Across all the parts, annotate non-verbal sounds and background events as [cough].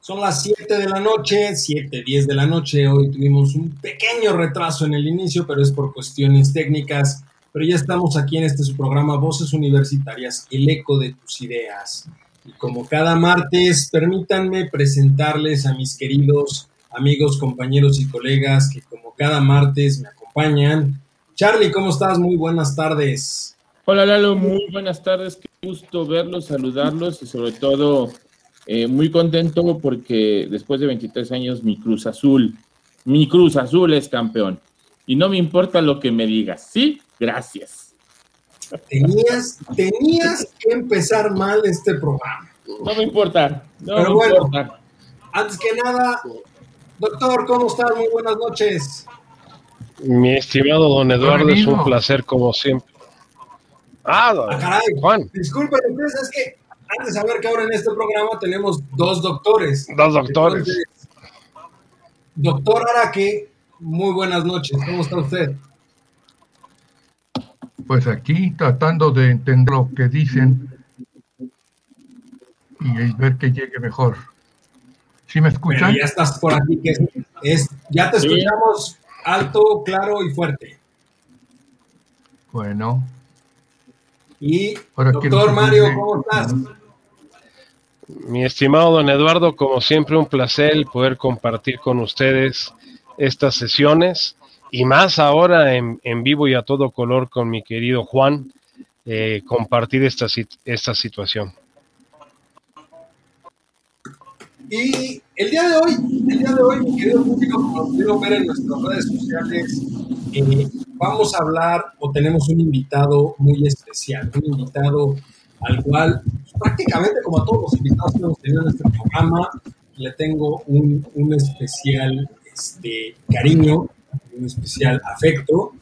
son las 7 de la noche, 7, 10 de la noche. Hoy tuvimos un pequeño retraso en el inicio, pero es por cuestiones técnicas. Pero ya estamos aquí en este programa Voces Universitarias, el eco de tus ideas. Y como cada martes, permítanme presentarles a mis queridos amigos, compañeros y colegas que como cada martes me acompañan. Charlie, ¿cómo estás? Muy buenas tardes. Hola Lalo, muy buenas tardes. Qué gusto verlos, saludarlos y sobre todo eh, muy contento porque después de 23 años mi Cruz Azul, mi Cruz Azul es campeón. Y no me importa lo que me digas. Sí, gracias. Tenías, tenías que empezar mal este programa. No me importa. No Pero bueno, antes que nada, doctor, ¿cómo estás? Muy buenas noches. Mi estimado don Eduardo, es un placer como siempre. Ah, ah caray. Juan. Disculpen, es que antes de saber que ahora en este programa tenemos dos doctores. Dos doctores. doctor Araque, muy buenas noches. ¿Cómo está usted? Pues aquí tratando de entender lo que dicen y ver que llegue mejor. ¿Sí me escuchan? ya estás por aquí, que es, ya te escuchamos alto, claro y fuerte. Bueno. Y doctor Mario, ¿cómo estás? Mi estimado don Eduardo, como siempre un placer poder compartir con ustedes estas sesiones y más ahora en, vivo y a todo color con mi querido Juan, eh, compartir esta, esta situación. Y el día de hoy, el día de hoy, mi querido público, como pudieron ver en nuestras redes sociales, eh, vamos a hablar o tenemos un invitado muy especial, un invitado al cual prácticamente como a todos los invitados que hemos tenido en este programa, le tengo un, especial este, cariño, un especial afecto.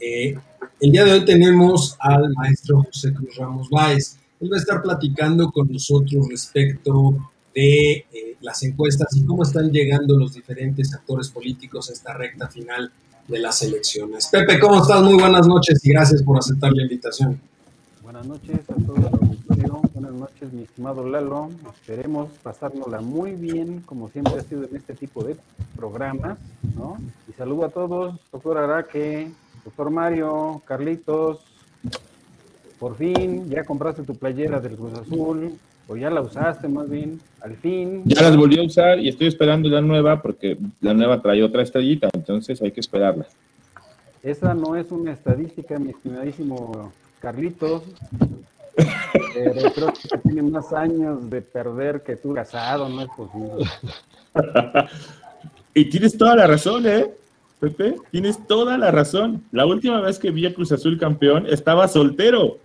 Eh, el día de hoy tenemos al maestro José Cruz Ramos Báez. Él va a estar platicando con nosotros respecto de eh, las encuestas y cómo están llegando los diferentes actores políticos a esta recta final de las elecciones. Pepe, ¿cómo estás? Muy buenas noches y gracias por aceptar la invitación. Buenas noches a todos el auditorio, buenas noches mi estimado Lalo, esperemos pasárnosla muy bien como siempre ha sido en este tipo de programas, ¿no? Y saludo a todos, doctor Araque, doctor Mario, Carlitos, por fin ya compraste tu playera del Cruz Azul, o ya la usaste más bien, al fin. Ya las volví a usar y estoy esperando la nueva porque la nueva trae otra estrellita, entonces hay que esperarla. Esa no es una estadística, mi estimadísimo Carlitos, pero creo que tiene más años de perder que tú casado, no es posible. [laughs] y tienes toda la razón, ¿eh? Pepe, tienes toda la razón. La última vez que vi a Cruz Azul campeón estaba soltero.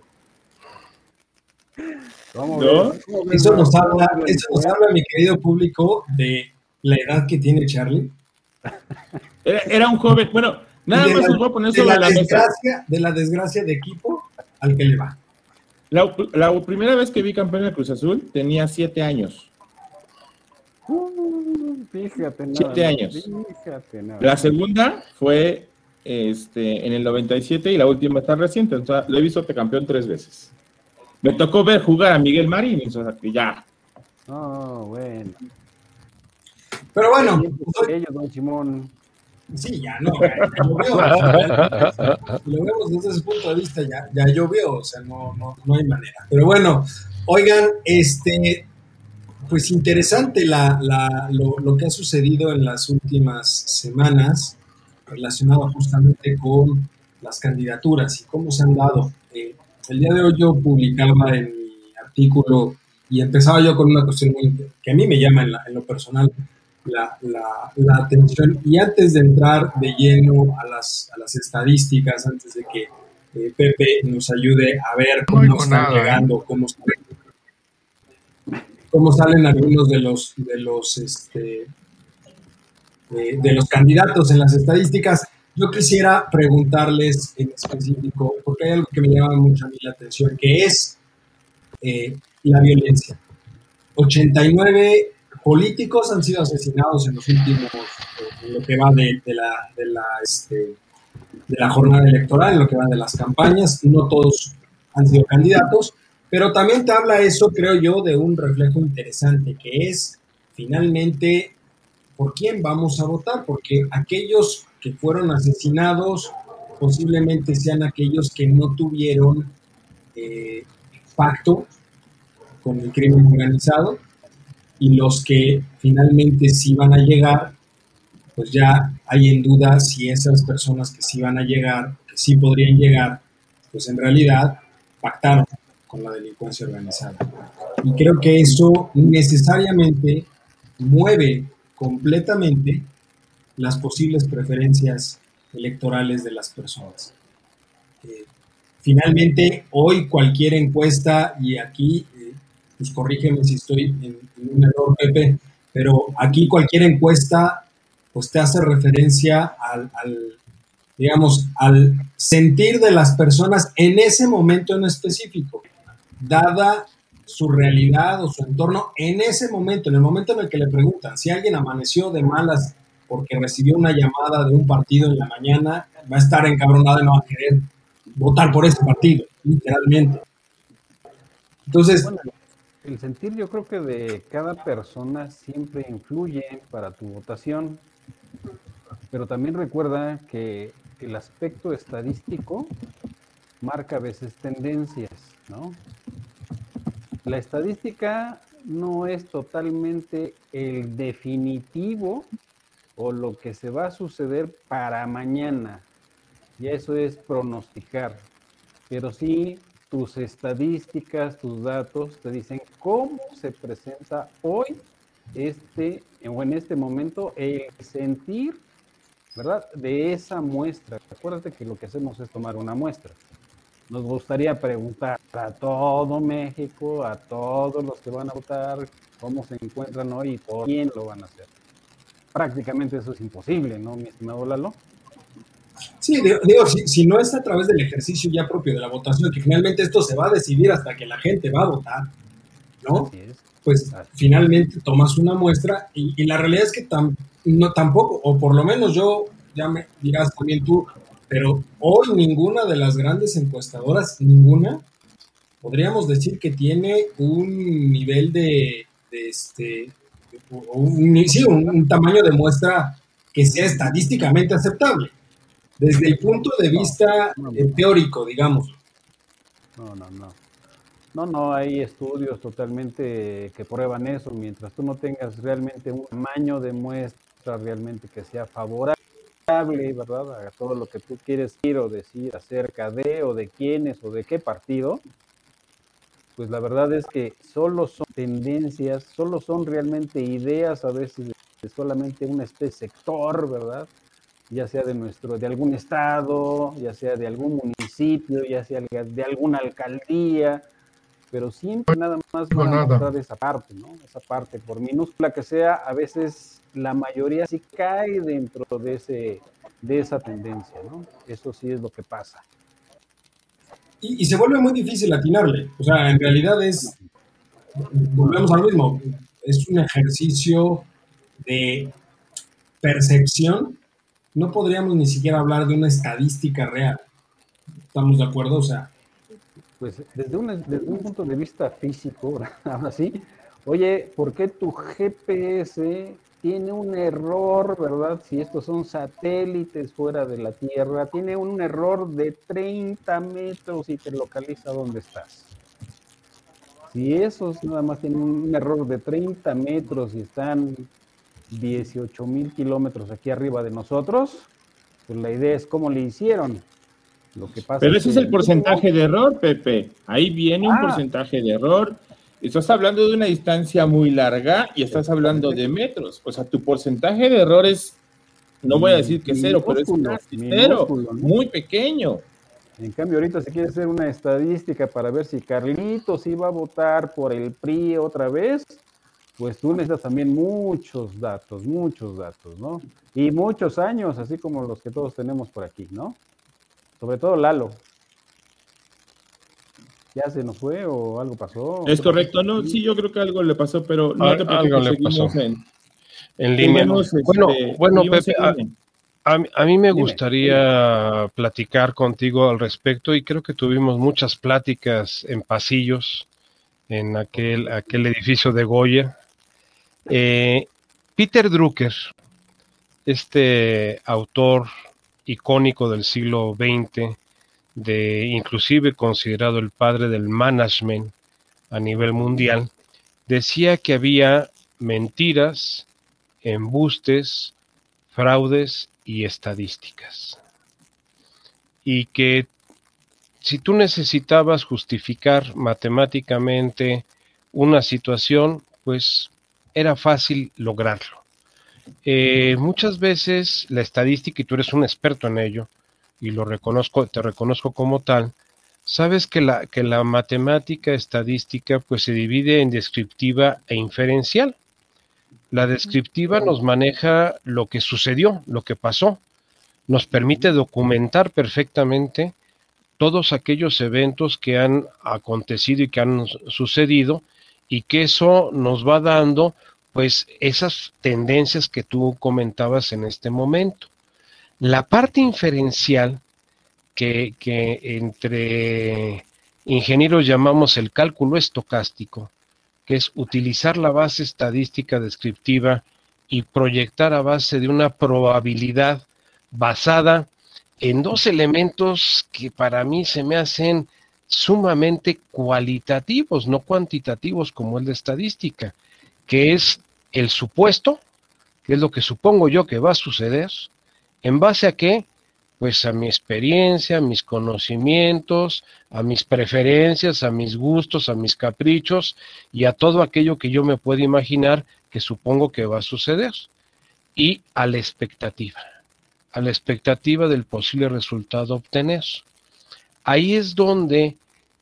¿No? Eso nos habla, eso nos habla, mi querido público, de la edad que tiene Charlie. Era, un joven, bueno, nada más os voy a poner sobre la, desgracia, De la desgracia de equipo al que le va. La, primera vez que vi campeón de Cruz Azul tenía siete años. Uh, fíjate, siete años. La segunda fue este, en el 97 y la última está reciente. Entonces, lo he visto campeón tres veces. Me tocó ver jugar a Miguel Marín, o sea, que ya. Oh, bueno. Pero bueno. Ellos, don Simón. Sí, ya no, ya, llovió. si lo vemos desde ese punto de vista, ya, ya llovió, o sea, no, no, no hay manera. Pero bueno, oigan, este, pues interesante la, la, lo, lo, que ha sucedido en las últimas semanas relacionado justamente con las candidaturas y cómo se han dado. Eh, el día de hoy yo publicaba en mi artículo y empezaba yo con una cuestión que a mí me llama en, en lo personal la, la, atención. Y antes de entrar de lleno a las, a las estadísticas, antes de que eh, Pepe nos ayude a ver cómo están ¿eh? llegando, cómo, cómo salen algunos de los, de los, este, de los candidatos en las estadísticas, yo quisiera preguntarles en específico, porque hay algo que me llama mucho a mí la atención, que es eh, la violencia. 89 políticos han sido asesinados en los últimos, en lo que va de, la, de, la, este, de la jornada electoral, en lo que va de las campañas. No todos han sido candidatos, pero también te habla eso, creo yo, de un reflejo interesante, que es finalmente por quién vamos a votar, porque aquellos que fueron asesinados posiblemente sean aquellos que no tuvieron eh, pacto con el crimen organizado y los que finalmente sí van a llegar, pues ya hay en duda si esas personas que sí van a llegar, que sí podrían llegar, pues en realidad pactaron con la delincuencia organizada. Y creo que eso necesariamente mueve completamente las posibles preferencias electorales de las personas. Eh, finalmente, hoy cualquier encuesta, y aquí, pues corrígeme si estoy en, un error, Pepe, pero aquí cualquier encuesta, pues te hace referencia al, digamos, al sentir de las personas en ese momento en específico, dada su realidad o su entorno en ese momento, en el momento en el que le preguntan si alguien amaneció de malas porque recibió una llamada de un partido en la mañana, va a estar encabronado y no va a querer votar por ese partido, literalmente. Entonces... el sentir yo creo que de cada persona siempre influye para tu votación, pero también recuerda que el aspecto estadístico marca a veces tendencias, ¿no? La estadística no es totalmente el definitivo o lo que se va a suceder para mañana. Y eso es pronosticar. Pero sí, tus estadísticas, tus datos te dicen cómo se presenta hoy este o en este momento el sentir, ¿verdad? De esa muestra. Acuérdate que lo que hacemos es tomar una muestra nos gustaría preguntar a todo México, a todos los que van a votar, cómo se encuentran hoy y por quién lo van a hacer. Prácticamente eso es imposible, ¿no, mi estimado Lalo? Sí, digo, si, no es a través del ejercicio ya propio de la votación, que finalmente esto se va a decidir hasta que la gente va a votar, ¿no? Pues finalmente tomas una muestra y, la realidad es que no, tampoco, o por lo menos yo, ya me dirás también tú, pero hoy ninguna de las grandes encuestadoras, ninguna, podríamos decir que tiene un nivel de, este, un, sí, un, tamaño de muestra que sea estadísticamente aceptable, desde el punto de vista eh, teórico, digamos. No, no, no. No, no, hay estudios totalmente que prueban eso, mientras tú no tengas realmente un tamaño de muestra realmente que sea favorable ¿verdad? A todo lo que tú quieres decir o decir acerca de o de quiénes o de qué partido, pues la verdad es que solo son tendencias, solo son realmente ideas a veces de solamente un este sector, ¿verdad? Ya sea de nuestro, de algún estado, ya sea de algún municipio, ya sea de alguna alcaldía, pero siempre nada más van a mostrar esa parte, ¿no? Esa parte, por minúscula que sea, a veces la mayoría sí cae dentro de, ese, de esa tendencia, ¿no? Eso sí es lo que pasa. Y, se vuelve muy difícil atinarle. O sea, en realidad es, volvemos a lo mismo, es un ejercicio de percepción. No podríamos ni siquiera hablar de una estadística real. ¿Estamos de acuerdo? O sea. Pues desde un, desde un punto de vista físico, [laughs] ahora sí, oye, ¿por qué tu GPS tiene un error, ¿verdad? Si estos son satélites fuera de la Tierra, tiene un error de 30 metros y te localiza dónde estás. Si esos nada más tienen un error de 30 metros y están 18 mil kilómetros aquí arriba de nosotros, pues la idea es cómo le hicieron. Lo que pasa Pero ese es el porcentaje de error, Pepe. Ahí viene un ah. porcentaje de error Estás hablando de una distancia muy larga y estás hablando de metros. O sea, tu porcentaje de errores, no voy a decir que cero, pero es cero, muy pequeño. En cambio, ahorita se quiere hacer una estadística para ver si Carlitos iba a votar por el PRI otra vez, pues tú necesitas también muchos datos, muchos datos, ¿no? Y muchos años, así como los que todos tenemos por aquí, ¿no? Sobre todo Lalo. ¿Ya se nos fue o algo pasó? Es correcto, no, sí, yo creo que algo le pasó, pero no te algo le pasó. En, en línea. bueno, este, bueno, Pepe, a, a, mí me gustaría platicar contigo al respecto y creo que tuvimos muchas pláticas en pasillos en aquel, aquel edificio de Goya. Eh, Peter Drucker, este autor icónico del siglo XX, de inclusive considerado el padre del management a nivel mundial, decía que había mentiras, embustes, fraudes y estadísticas. Y que si tú necesitabas justificar matemáticamente una situación, pues era fácil lograrlo. Eh, muchas veces la estadística, y tú eres un experto en ello, y lo reconozco, te reconozco como tal, sabes que la, que la matemática estadística pues se divide en descriptiva e inferencial. La descriptiva nos maneja lo que sucedió, lo que pasó, nos permite documentar perfectamente todos aquellos eventos que han acontecido y que han sucedido y que eso nos va dando pues esas tendencias que tú comentabas en este momento. La parte inferencial, que, entre ingenieros llamamos el cálculo estocástico, que es utilizar la base estadística descriptiva y proyectar a base de una probabilidad basada en dos elementos que para mí se me hacen sumamente cualitativos, no cuantitativos como el de estadística, que es el supuesto, que es lo que supongo yo que va a suceder, ¿En base a qué? Pues a mi experiencia, a mis conocimientos, a mis preferencias, a mis gustos, a mis caprichos y a todo aquello que yo me puedo imaginar que supongo que va a suceder. Y a la expectativa, a la expectativa del posible resultado a obtener. Ahí es donde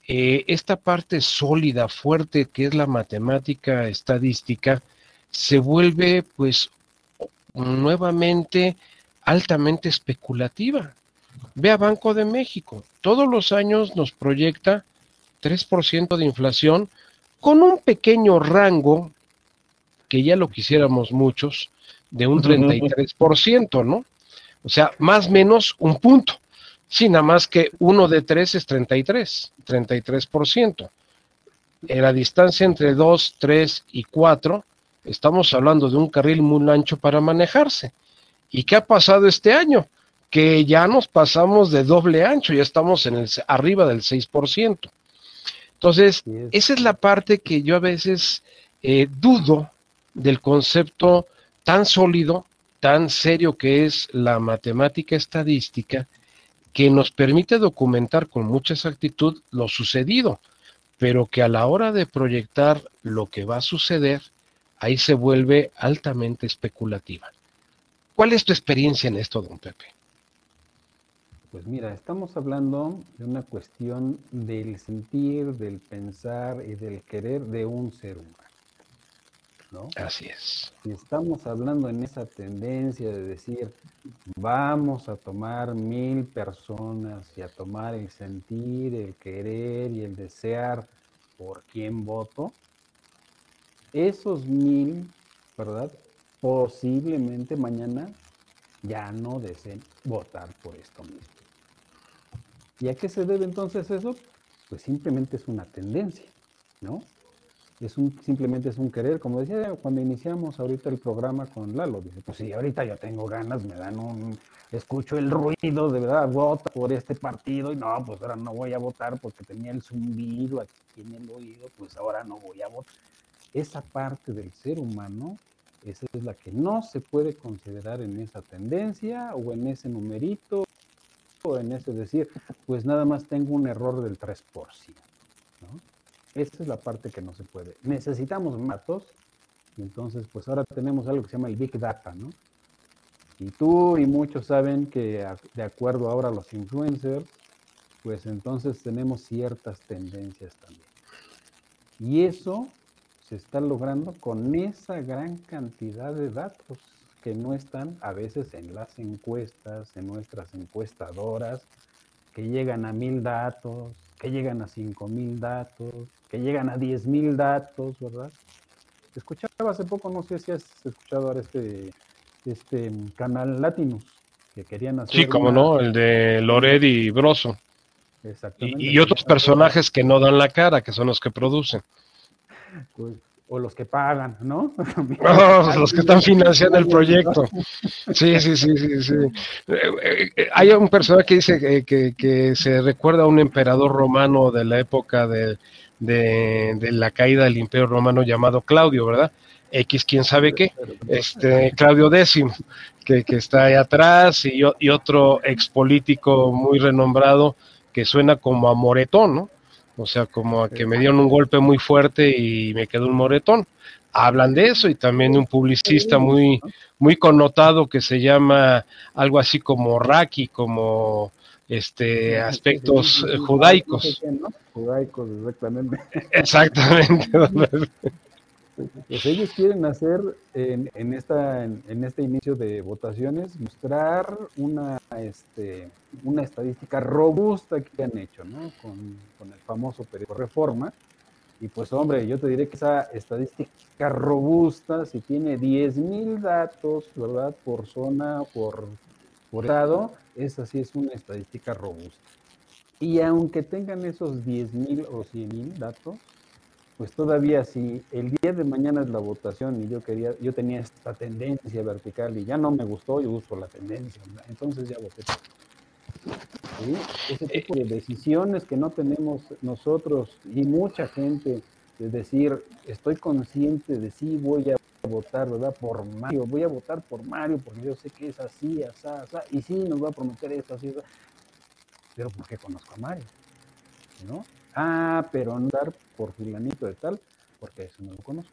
eh, esta parte sólida, fuerte, que es la matemática estadística, se vuelve pues nuevamente altamente especulativa. Ve a Banco de México, todos los años nos proyecta 3% de inflación con un pequeño rango, que ya lo quisiéramos muchos, de un 33%, ¿no? O sea, más o menos un punto. Sí, nada más que uno de tres es 33, 33%. En la distancia entre 2, 3 y 4, estamos hablando de un carril muy ancho para manejarse. ¿Y qué ha pasado este año? Que ya nos pasamos de doble ancho, ya estamos en el, arriba del 6%. Entonces, esa es la parte que yo a veces eh, dudo del concepto tan sólido, tan serio que es la matemática estadística, que nos permite documentar con mucha exactitud lo sucedido, pero que a la hora de proyectar lo que va a suceder, ahí se vuelve altamente especulativa. ¿Cuál es tu experiencia en esto, don Pepe? Pues mira, estamos hablando de una cuestión del sentir, del pensar y del querer de un ser humano. ¿No? Así es. Si estamos hablando en esa tendencia de decir, vamos a tomar mil personas y a tomar el sentir, el querer y el desear por quién voto, esos mil, ¿verdad? posiblemente mañana ya no deseen votar por esto mismo. ¿Y a qué se debe entonces eso? Pues simplemente es una tendencia, ¿no? Es un, simplemente es un querer, como decía cuando iniciamos ahorita el programa con Lalo, dice, pues sí, ahorita yo tengo ganas, me dan un, escucho el ruido, de verdad, vota por este partido y no, pues ahora no voy a votar porque tenía el zumbido aquí en el oído, pues ahora no voy a votar. Esa parte del ser humano esa es la que no se puede considerar en esa tendencia o en ese numerito o en ese decir, pues nada más tengo un error del 3%. Esa es la parte que no se puede. Necesitamos datos entonces pues ahora tenemos algo que se llama el Big Data, ¿no? Y tú y muchos saben que de acuerdo ahora a los influencers, pues entonces tenemos ciertas tendencias también. Y eso se está logrando con esa gran cantidad de datos que no están a veces en las encuestas, en nuestras encuestadoras, que llegan a mil datos, que llegan a cinco mil datos, que llegan a diez mil datos, ¿verdad? Escuchaba hace poco, no sé si has escuchado ahora este, este canal Latinus, que querían hacer. Sí, como una- no, el de Lored y Broso. Exactamente. Y, y otros personajes que no dan la cara, que son los que producen. Pues, o los que pagan, ¿no? [laughs] Oh, los que están financiando el proyecto. Sí, sí, sí, sí, sí. Eh, eh, Hay un personaje que dice que, que- que se recuerda a un emperador romano de la época de, de- de la caída del imperio romano llamado Claudio, ¿verdad? X, quién sabe qué, este Claudio X, que, que está ahí atrás, y, y otro ex político muy renombrado que suena como a moretón, ¿no? O sea, como a que me dieron un golpe muy fuerte y me quedó un moretón. Hablan de eso y también de un publicista muy, muy connotado que se llama algo así como Raki, como este aspectos judaicos. Judaicos, exactamente. [laughs] Exactamente. [laughs] Pues ellos quieren hacer en, en esta, en, en este inicio de votaciones, mostrar una, este, una estadística robusta que han hecho, ¿no? Con, con el famoso periódico Reforma. Y pues hombre, yo te diré que esa estadística robusta, si tiene 10.000 datos, ¿verdad? Por zona, por, por estado, esa sí es una estadística robusta. Y aunque tengan esos 10.000 o 100.000 datos, pues todavía si el día de mañana es la votación y yo quería, yo tenía esta tendencia vertical y ya no me gustó, yo uso la tendencia, ¿verdad? entonces ya voté. ¿Sí? Ese tipo de decisiones que no tenemos nosotros y mucha gente de decir, estoy consciente de sí voy a votar, ¿verdad? Por Mario, voy a votar por Mario porque yo sé que es así, así, así, y sí nos va a prometer esto, así, así. pero porque conozco a Mario, ¿no? Ah, pero no dar por fulanito de tal, porque eso no lo conozco.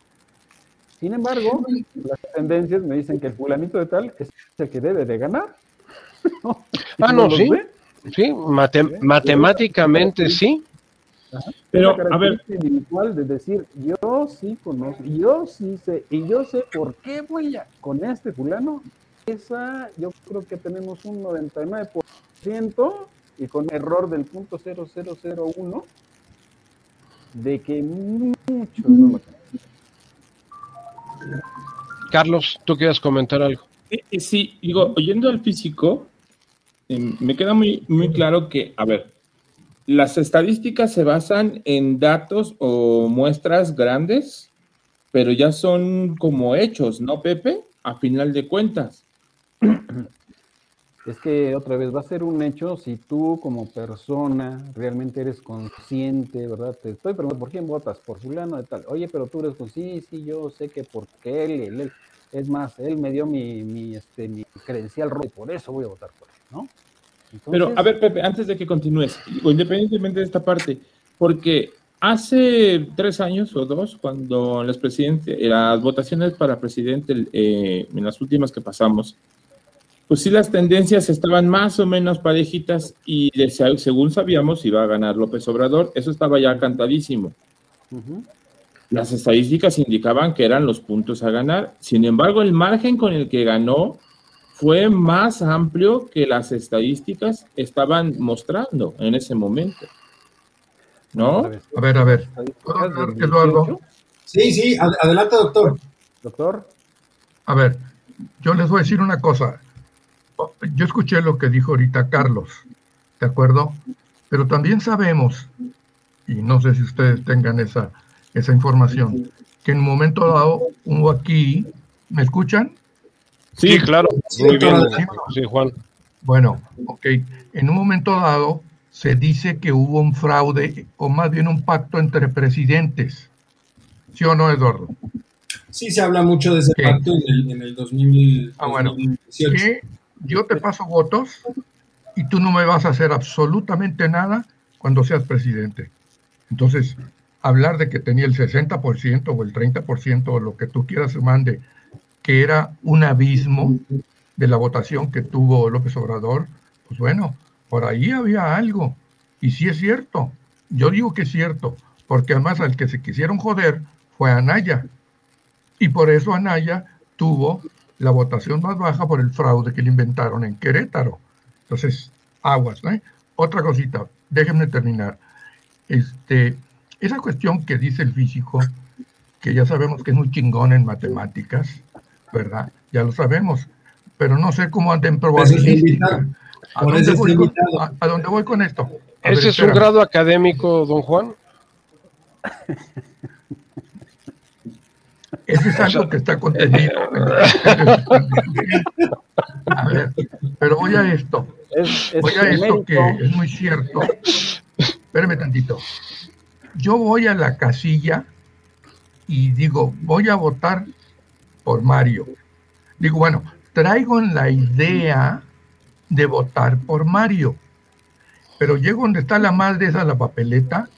Sin embargo, las tendencias me dicen que el fulanito de tal es el que debe de ganar. [laughs] Ah, no, sí. Sí, mate- matemáticamente sí. Pero, Una a ver, individual de decir, yo sí conozco, yo sí sé, y yo sé por qué voy a con este fulano. Esa, yo creo que tenemos un 99% y con error del punto 0001 de que muchos no lo creen. Carlos, ¿tú quieres comentar algo? Eh, eh, Sí, digo, oyendo al físico, eh, me queda muy, muy claro que, a ver, las estadísticas se basan en datos o muestras grandes, pero ya son como hechos, ¿no, Pepe? A final de cuentas. [clears throat] Es que otra vez va a ser un hecho si tú como persona realmente eres consciente, ¿verdad? Te estoy preguntando por quién votas, por fulano de tal. Oye, pero tú eres consciente, sí, sí, yo sé que porque él, él, él- es más, él me dio mi, mi, este, mi credencial rojo y por eso voy a votar por él, ¿no? Pero, a ver, Pepe, antes de que continúes, independientemente de esta parte, porque hace tres años o dos, cuando las, las votaciones para presidente, eh, en las últimas que pasamos, pues sí las tendencias estaban más o menos parejitas y de- según sabíamos iba a ganar López Obrador, eso estaba ya cantadísimo. Las estadísticas indicaban que eran los puntos a ganar, sin embargo el margen con el que ganó fue más amplio que las estadísticas estaban mostrando en ese momento. ¿No? A ver, a ver. ¿Puedo hablar, Eduardo? 18. Sí, sí, ad- adelante, doctor. Doctor, A ver, yo les voy a decir una cosa. Yo escuché lo que dijo ahorita Carlos, ¿de acuerdo? Pero también sabemos, y no sé si ustedes tengan esa, esa información, que en un momento dado hubo aquí, ¿me escuchan? Sí, claro. Muy bien. Sí, Juan. Bueno, ok. En un momento dado se dice que hubo un fraude, o más bien un pacto entre presidentes. ¿Sí o no, Eduardo? Sí, se habla mucho de ese ¿Qué? pacto en el, en el 2000, Ah, bueno. 2018. que yo te paso votos y tú no me vas a hacer absolutamente nada cuando seas presidente. Entonces, hablar de que tenía el 60% o el 30% o lo que tú quieras mande, que era un abismo de la votación que tuvo López Obrador, pues bueno, por ahí había algo. Y sí es cierto, yo digo que es cierto, porque además al que se quisieron joder fue Anaya. Y por eso Anaya tuvo la votación más baja por el fraude que le inventaron en Querétaro. Entonces, aguas, ¿no? Otra cosita, déjenme terminar. Este, esa cuestión que dice el físico, que ya sabemos que es muy chingón en matemáticas, ¿verdad? Ya lo sabemos, pero no sé cómo anda en probabilística. ¿A dónde, voy con, a, dónde voy con esto? ¿Ese es un grado académico, don Juan? [laughs] Ese es algo que está contenido. [laughs] A ver, pero voy a esto. voy a esto que es muy cierto. Espérame tantito. Yo voy a la casilla y digo, voy a votar por Mario. Digo, bueno, traigo la idea de votar por Mario, pero llego donde está la madre esa, la papeleta,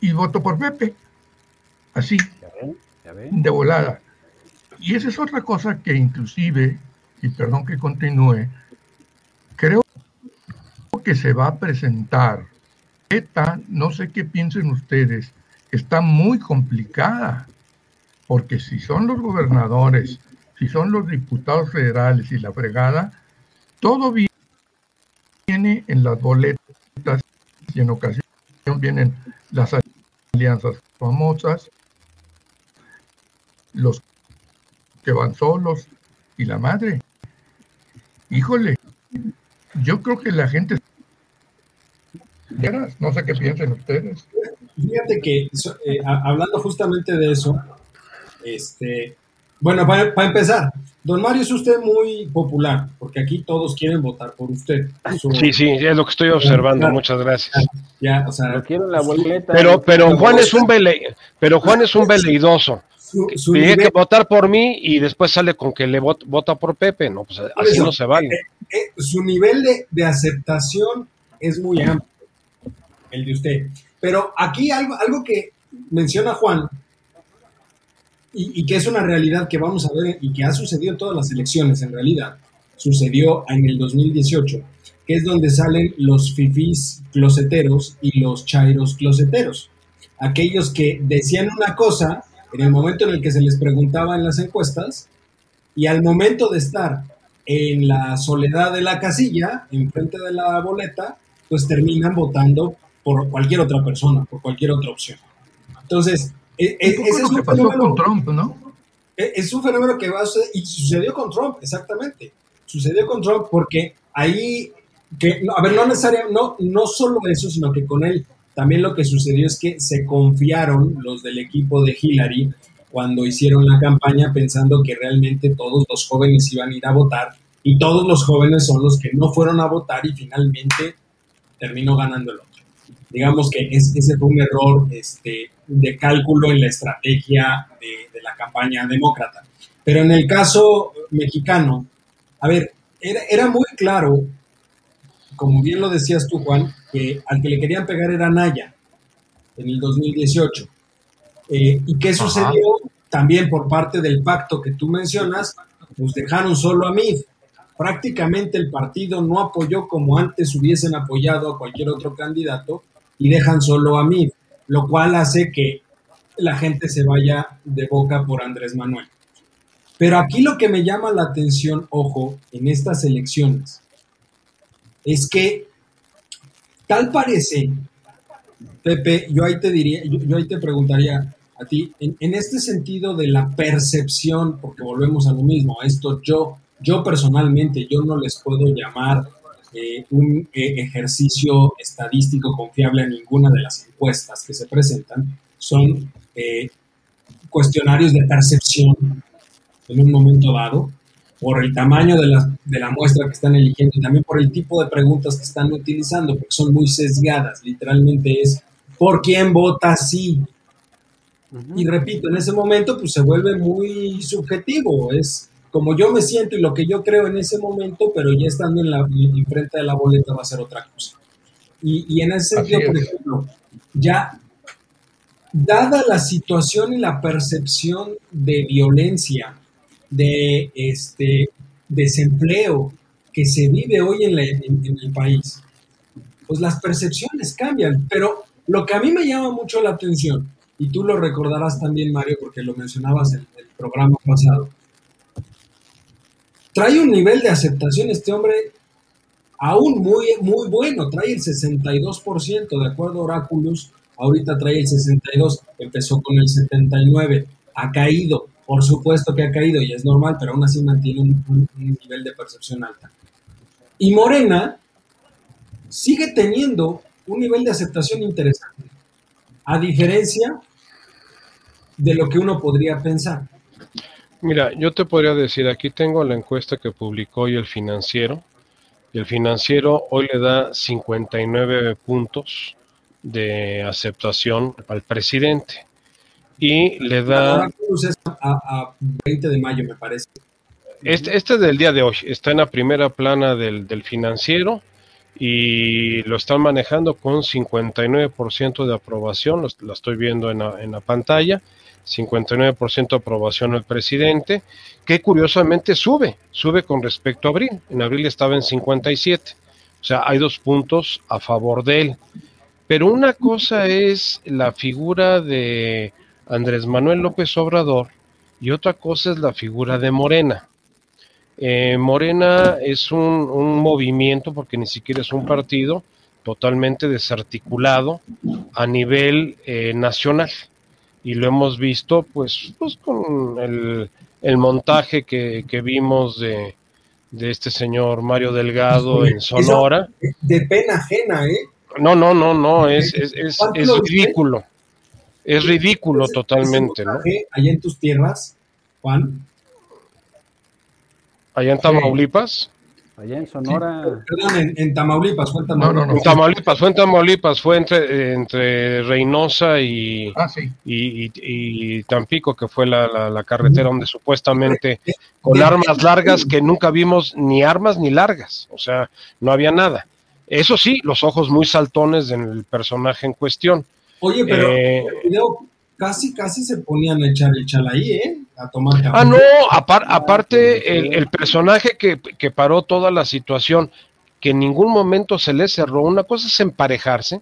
y voto por Pepe. Así de volada. Y esa es otra cosa que inclusive, y perdón que continúe, creo que se va a presentar. ETA, no sé qué piensen ustedes, está muy complicada, porque si son los gobernadores, si son los diputados federales y la fregada, todo viene en las boletas y en ocasión vienen las alianzas famosas, los que van solos y la madre. Híjole, yo creo que la gente... No sé qué piensen ustedes. Fíjate que eh, hablando justamente de eso, este, bueno, para, empezar, don Mario es usted muy popular, porque aquí todos quieren votar por usted. sí, sí, es lo que estoy observando, muchas gracias. Ya, o sea, la boleta. Pero, pero Juan es un vele, pero Juan es un veleidoso tiene que votar por mí y después sale con que le vota por Pepe. No, pues así no se vale. Eh, eh, su nivel de, aceptación es muy amplio, el de usted. Pero aquí algo, algo que menciona Juan y, que es una realidad que vamos a ver y que ha sucedido en todas las elecciones, en realidad, sucedió en el 2018, que es donde salen los fifís closeteros y los chairos closeteros. Aquellos que decían una cosa en el momento en el que se les preguntaba en las encuestas y al momento de estar en la soledad de la casilla, enfrente de la boleta, pues terminan votando por cualquier otra persona, por cualquier otra opción. Entonces, e, e, es un fenómeno, con Trump, ¿no? E, es un fenómeno que va a suceder, y sucedió con Trump, exactamente. Sucedió con Trump porque ahí, que, a ver, no necesariamente, no, no solo eso, sino que con él también lo que sucedió es que se confiaron los del equipo de Hillary cuando hicieron la campaña pensando que realmente todos los jóvenes iban a ir a votar y todos los jóvenes son los que no fueron a votar y finalmente terminó ganando el otro. Digamos que ese fue un error este, de cálculo en la estrategia de, la campaña demócrata. Pero en el caso mexicano, a ver, era muy claro como bien lo decías tú, Juan, que al que le querían pegar era Naya en el 2018. Eh, ¿Y qué sucedió? También por parte del pacto que tú mencionas, pues dejaron solo a MIF. Prácticamente el partido no apoyó como antes hubiesen apoyado a cualquier otro candidato y dejan solo a MIF, lo cual hace que la gente se vaya de boca por Andrés Manuel. Pero aquí lo que me llama la atención, ojo, en estas elecciones, es que tal parece, Pepe, yo ahí te diría, yo, ahí te preguntaría a ti, en, este sentido de la percepción, porque volvemos a lo mismo, a esto yo, yo personalmente, yo no les puedo llamar eh, un eh, ejercicio estadístico confiable a ninguna de las encuestas que se presentan, son eh, cuestionarios de percepción en un momento dado, por el tamaño de la, de la, muestra que están eligiendo y también por el tipo de preguntas que están utilizando, porque son muy sesgadas. Literalmente es, ¿por quién vota sí? Y repito, en ese momento pues se vuelve muy subjetivo, es como yo me siento y lo que yo creo en ese momento, pero ya estando en la frente de la boleta va a ser otra cosa. Y, y en ese sentido, por ejemplo, ya dada la situación y la percepción de violencia de este desempleo que se vive hoy en, el país, pues las percepciones cambian. Pero lo que a mí me llama mucho la atención, y tú lo recordarás también, Mario, porque lo mencionabas en el programa pasado. Trae un nivel de aceptación este hombre aún muy, muy bueno, trae el 62%, de acuerdo a Oráculos, ahorita trae el 62, empezó con el 79, ha caído, por supuesto que ha caído y es normal, pero aún así mantiene un, nivel de percepción alta. Y Morena sigue teniendo un nivel de aceptación interesante, a diferencia de lo que uno podría pensar. Mira, yo te podría decir, aquí tengo la encuesta que publicó hoy el financiero, y el financiero hoy le da 59 puntos de aceptación al presidente. Y le da... A, 20 de mayo, me parece. Este, este es del día de hoy. Está en la primera plana del, financiero y lo están manejando con 59% de aprobación. Lo, estoy viendo en la, en la pantalla. 59% de aprobación al presidente, que curiosamente sube, sube con respecto a abril. En abril estaba en 57. O sea, hay dos puntos a favor de él. Pero una cosa es la figura de Andrés Manuel López Obrador y otra cosa es la figura de Morena. Eh, Morena es un, movimiento, porque ni siquiera es un partido, totalmente desarticulado a nivel eh, nacional y lo hemos visto pues, pues con el, montaje que, vimos de, este señor Mario Delgado en Sonora. de pena ajena, ¿eh? No, no, no, no, es, es, es, ridículo. Es ridículo totalmente, ¿no? Allá en tus tierras, Juan. Allá en Tamaulipas. Allá en Sonora. perdón, en, Tamaulipas, fue en Tamaulipas. No, En Tamaulipas, fue en Tamaulipas, fue entre, entre Reynosa y, ah, y, Tampico, que fue la, carretera donde supuestamente con armas largas que nunca vimos ni armas ni largas, o sea, no había nada. Eso sí, los ojos muy saltones del personaje en cuestión. Oye, pero eh, casi, casi se ponían a echar el chal ahí, ¿eh? A tomar Ah, no, aparte el, personaje que, que, paró toda la situación, que en ningún momento se le cerró, una cosa es emparejarse,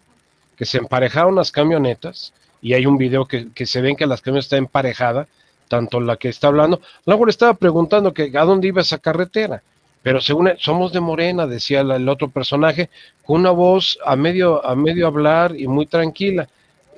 que se emparejaron las camionetas, y hay un video que, que se ven que las camionetas están emparejada, tanto la que está hablando, luego le estaba preguntando que a dónde iba esa carretera, pero según somos de Morena, decía el otro personaje, con una voz a medio, a medio hablar y muy tranquila.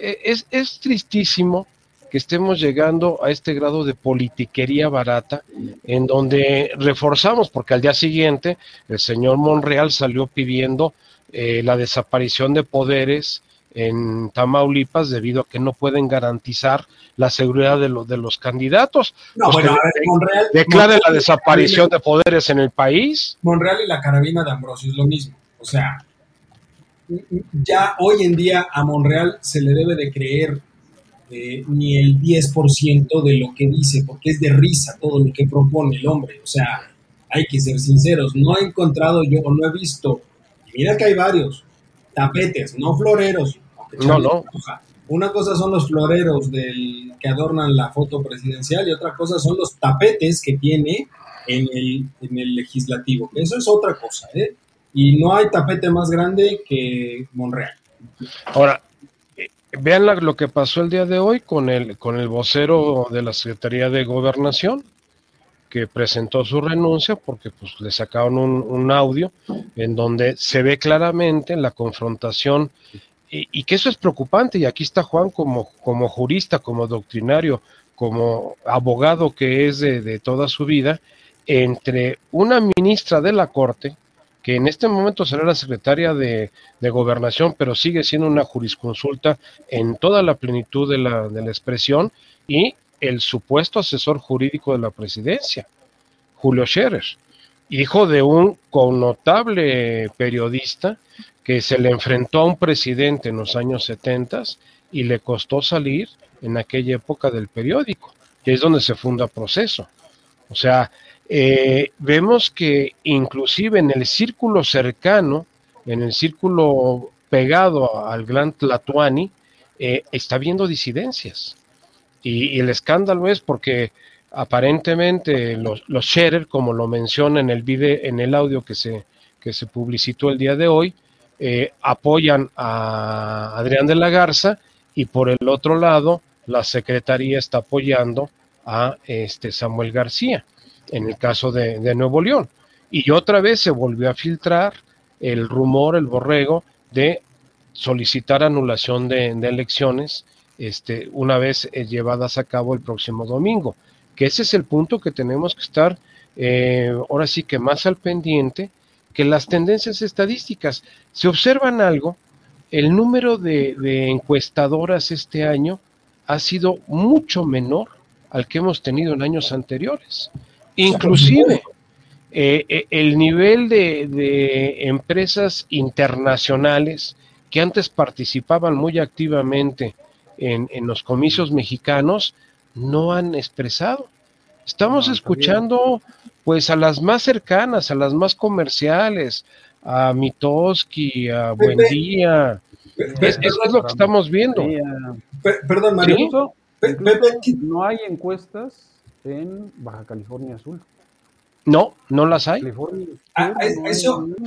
E, es, es tristísimo que estemos llegando a este grado de politiquería barata, en donde reforzamos, porque al día siguiente el señor Monreal salió pidiendo eh, la desaparición de poderes en Tamaulipas debido a que no pueden garantizar la seguridad de, los de los candidatos. No, bueno, ver, Monreal, declare la desaparición de poderes en el país. Monreal y la carabina de Ambrosio es lo mismo. O sea, ya hoy en día a Monreal se le debe de creer eh, ni el 10% de lo que dice, porque es de risa todo lo que propone el hombre. O sea, hay que ser sinceros, no he encontrado yo, o no he visto, mira que hay varios, tapetes, no floreros. No, no. Una cosa son los floreros del, que adornan la foto presidencial y otra cosa son los tapetes que tiene en el, en el legislativo. Eso es otra cosa, ¿eh? Y no hay tapete más grande que Monreal. Ahora, eh, vean lo que pasó el día de hoy con el, con el vocero de la Secretaría de Gobernación, que presentó su renuncia porque pues, le sacaron un, audio en donde se ve claramente la confrontación y, que eso es preocupante. Y aquí está Juan como, como jurista, como doctrinario, como abogado que es de, de toda su vida, entre una ministra de la Corte, que en este momento será la secretaria de, gobernación, pero sigue siendo una jurisconsulta en toda la plenitud de la, de la expresión, y el supuesto asesor jurídico de la presidencia, Julio Scherer, hijo de un connotable periodista que se le enfrentó a un presidente en los años 70 y le costó salir en aquella época del periódico, que es donde se funda proceso. O sea, eh, vemos que inclusive en el círculo cercano, en el círculo pegado al Gran Tlatuani, eh, está habiendo disidencias. Y, el escándalo es porque aparentemente los, los como lo menciona en el video, en el audio que se, que se publicitó el día de hoy, eh, apoyan a Adrián de la Garza y por el otro lado la Secretaría está apoyando a este Samuel García, en el caso de, de Nuevo León. Y otra vez se volvió a filtrar el rumor, el borrego, de solicitar anulación de, elecciones este, una vez eh, llevadas a cabo el próximo domingo. Que ese es el punto que tenemos que estar eh, ahora sí que más al pendiente que las tendencias estadísticas. Se observan algo, el número de, encuestadoras este año ha sido mucho menor al que hemos tenido en años anteriores. Inclusive eh, el nivel de, de, empresas internacionales que antes participaban muy activamente en, los comicios mexicanos, no han expresado. Estamos escuchando pues a las más cercanas, a las más comerciales, a Mitoski, a Buendía. Es, eso es lo que estamos viendo. Perdón, Mario. No hay encuestas en Baja California Azul. No, no las hay. Ah,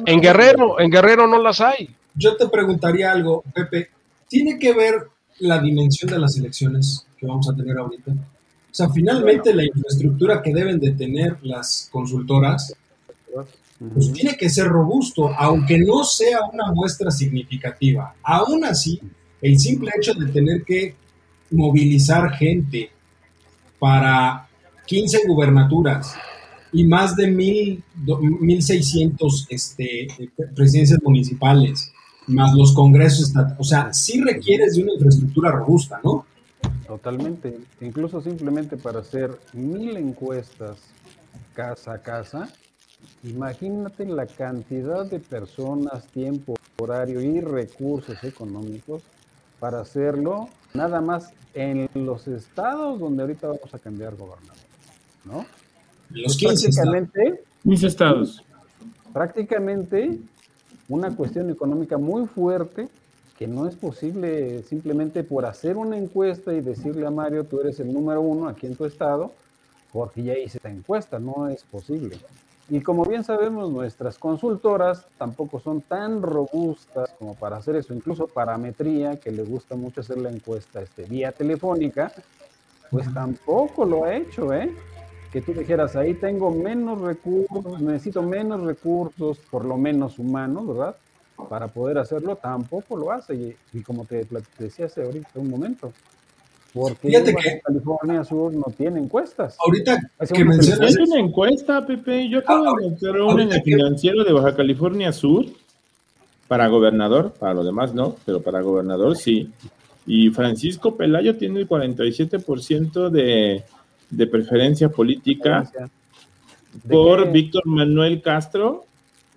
en Guerrero, en Guerrero no las hay yo te preguntaría algo, Pepe, ¿tiene que ver la dimensión de las elecciones que vamos a tener ahorita? O sea, finalmente la infraestructura que deben de tener las consultoras, pues tiene que ser robusto, aunque no sea una muestra significativa. Aún así, el simple hecho de tener que movilizar gente para 15 gubernaturas y más de 1.600 este, presidencias municipales, más los congresos, o sea, sí requieres de una infraestructura robusta, ¿no? Totalmente, incluso simplemente para hacer mil encuestas casa a casa, imagínate la cantidad de personas, tiempo, horario y recursos económicos para hacerlo nada más en los estados donde ahorita vamos a cambiar gobernador, ¿no? Los 15 prácticamente, Mis estados. Prácticamente una cuestión económica muy fuerte que no es posible simplemente por hacer una encuesta y decirle a Mario, tú eres el número uno aquí en tu estado, porque ya hice esta encuesta, no es posible. Y como bien sabemos, nuestras consultoras tampoco son tan robustas como para hacer eso, incluso parametría, que le gusta mucho hacer la encuesta este, vía telefónica, pues tampoco lo ha hecho, ¿eh? Que tú dijeras, ahí tengo menos recursos, necesito menos recursos, por lo menos humanos, ¿verdad? Para poder hacerlo, tampoco lo hace. Y, como te, decía hace ahorita un momento, porque Fíjate que California Sur no tiene encuestas. Ahorita que mencionas... una encuesta, Pepe. Yo acabo ah, de una en el financiero de Baja California Sur para gobernador, para lo demás no, pero para gobernador sí. Y Francisco Pelayo tiene el 47% de de preferencia política por Víctor Manuel Castro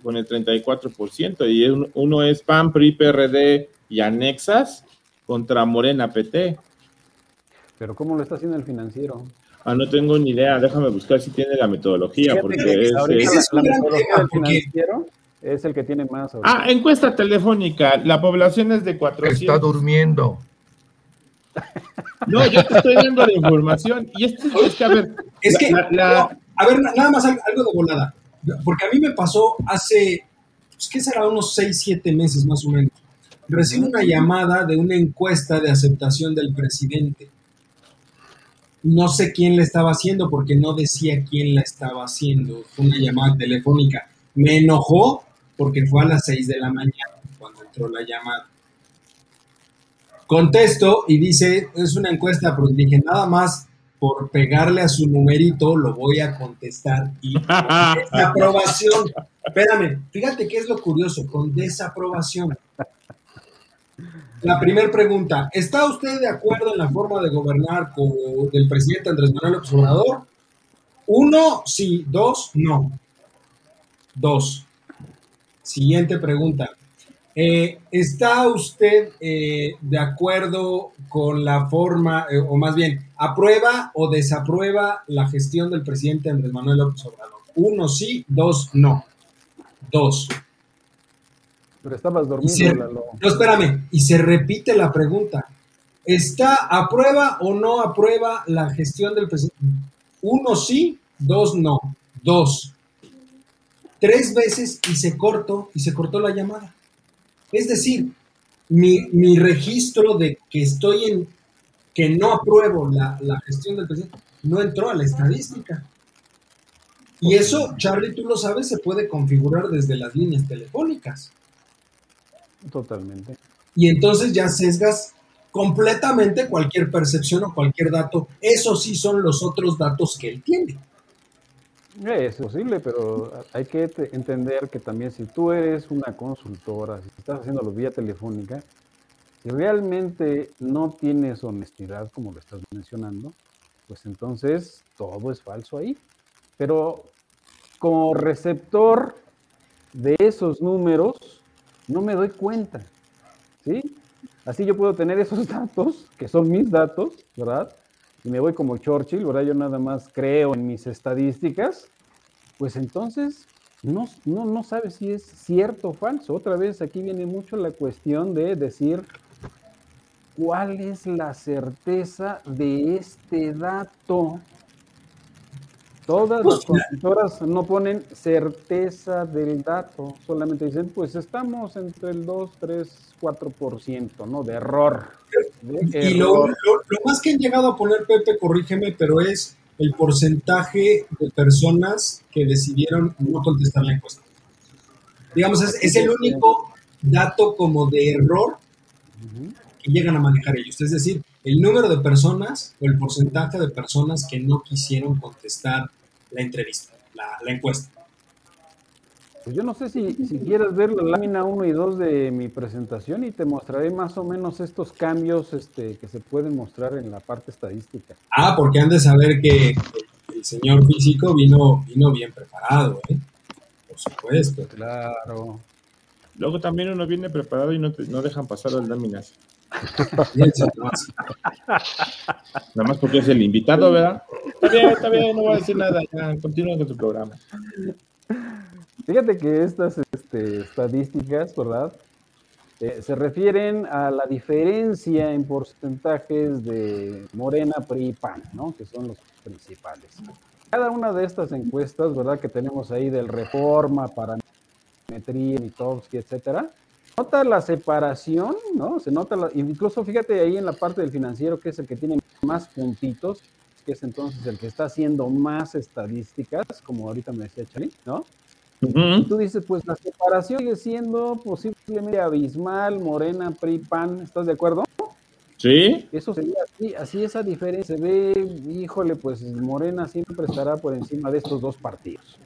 con el 34% y uno es PAN, PRI, PRD y anexas contra Morena PT. Pero ¿cómo lo está haciendo el financiero? Ah, no tengo ni idea, déjame buscar si tiene la metodología, porque es, la, metodología del financiero es el que tiene más. Ah, encuesta telefónica, la población es de 400. Está durmiendo. [laughs] No, yo te estoy dando la información. Y esto es que, a ver. Es que, a ver, nada más algo de volada. Porque a mí me pasó hace, pues, ¿qué será? Unos 6, 7 meses más o menos. Recibo una llamada de una encuesta de aceptación del presidente. No sé quién la estaba haciendo porque no decía quién la estaba haciendo. Fue una llamada telefónica. Me enojó porque fue a las 6 de la mañana cuando entró la llamada. Contesto y dice, es una encuesta, pero dije, nada más por pegarle a su numerito lo voy a contestar y [laughs] desaprobación. Espérame, fíjate qué es lo curioso, con desaprobación. La primera pregunta, ¿está usted de acuerdo en la forma de gobernar con, del presidente Andrés Manuel López Obrador? Uno, sí, dos, no. Dos. Siguiente pregunta. Eh, ¿Está usted eh, de acuerdo con la forma, eh, o más bien, aprueba o desaprueba la gestión del presidente Andrés Manuel López Obrador? Uno sí, dos no. Dos. Pero estabas dormido. no, espérame, y se repite la pregunta. ¿Está aprueba o no aprueba la gestión del presidente? Uno sí, dos no. Dos. Tres veces y se cortó, y se cortó la llamada. Es decir, mi, registro de que estoy en que no apruebo la, la gestión del presidente, no entró a la estadística. Y eso, Charlie, tú lo sabes, se puede configurar desde las líneas telefónicas. Totalmente. Y entonces ya sesgas completamente cualquier percepción o cualquier dato. Eso sí son los otros datos que él tiene. Es posible, pero hay que entender que también si tú eres una consultora, si estás haciéndolo vía telefónica, si realmente no tienes honestidad, como lo estás mencionando, pues entonces todo es falso ahí. Pero como receptor de esos números, no me doy cuenta. ¿Sí? Así yo puedo tener esos [laughs] datos, que son mis datos, ¿verdad? Y me voy como Churchill, ¿verdad? Yo nada más creo en mis estadísticas, pues entonces no, no, no sabes si es cierto o falso. Otra vez aquí viene mucho la cuestión de decir cuál es la certeza de este dato. Todas las consultoras no ponen certeza del dato, solamente dicen, pues estamos entre el 2, 3, 4%, ¿no? De error. y Lo, más que han llegado a poner, Pepe, corrígeme, pero es el porcentaje de personas que decidieron no contestar la encuesta. Digamos, es, el único dato como de error que llegan a manejar ellos. Es decir, el número de personas o el porcentaje de personas que no quisieron contestar la entrevista, la, encuesta. Pues yo no sé si, si quieres ver la lámina 1 y 2 de mi presentación y te mostraré más o menos estos cambios este, que se pueden mostrar en la parte estadística. Ah, porque han de saber que el señor físico vino, vino bien preparado, ¿eh? Por supuesto. Claro. Luego también uno viene preparado y no, no dejan pasar las láminas. [laughs] Nada más porque es el invitado, ¿verdad? Está bien, está bien, no voy a decir nada. Ya, continúa con tu programa. Fíjate que estas este, estadísticas, ¿verdad? Eh, se refieren a la diferencia en porcentajes de Morena, PRI y PAN, ¿no? Que son los principales. Cada una de estas encuestas, ¿verdad? Que tenemos ahí del Reforma, Parametría, Mitowski, etcétera, nota la separación, ¿no? Se nota, la, incluso fíjate ahí en la parte del financiero, que es el que tiene más puntitos, que es entonces el que está haciendo más estadísticas, como ahorita me decía Charlie, ¿no? y tú dices, pues la separación sigue siendo posiblemente abismal, morena, PRI, PAN, ¿estás de acuerdo? Sí. Eso sería así, así esa diferencia se ve, híjole, pues Morena siempre estará por encima de estos dos partidos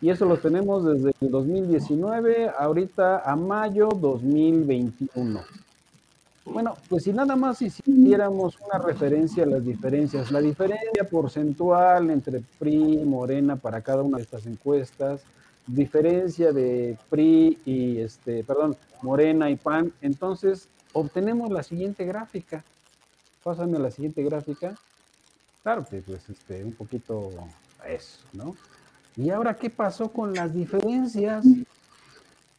y eso lo tenemos desde el 2019, ahorita a mayo 2021. Bueno, pues si nada más hiciéramos una referencia a las diferencias, la diferencia porcentual entre PRI y Morena para cada una de estas encuestas, diferencia de PRI y este, perdón, Morena y PAN, entonces obtenemos la siguiente gráfica. Pásame la siguiente gráfica. Claro pues este, un poquito eso, ¿no? ¿Y ahora qué pasó con las diferencias?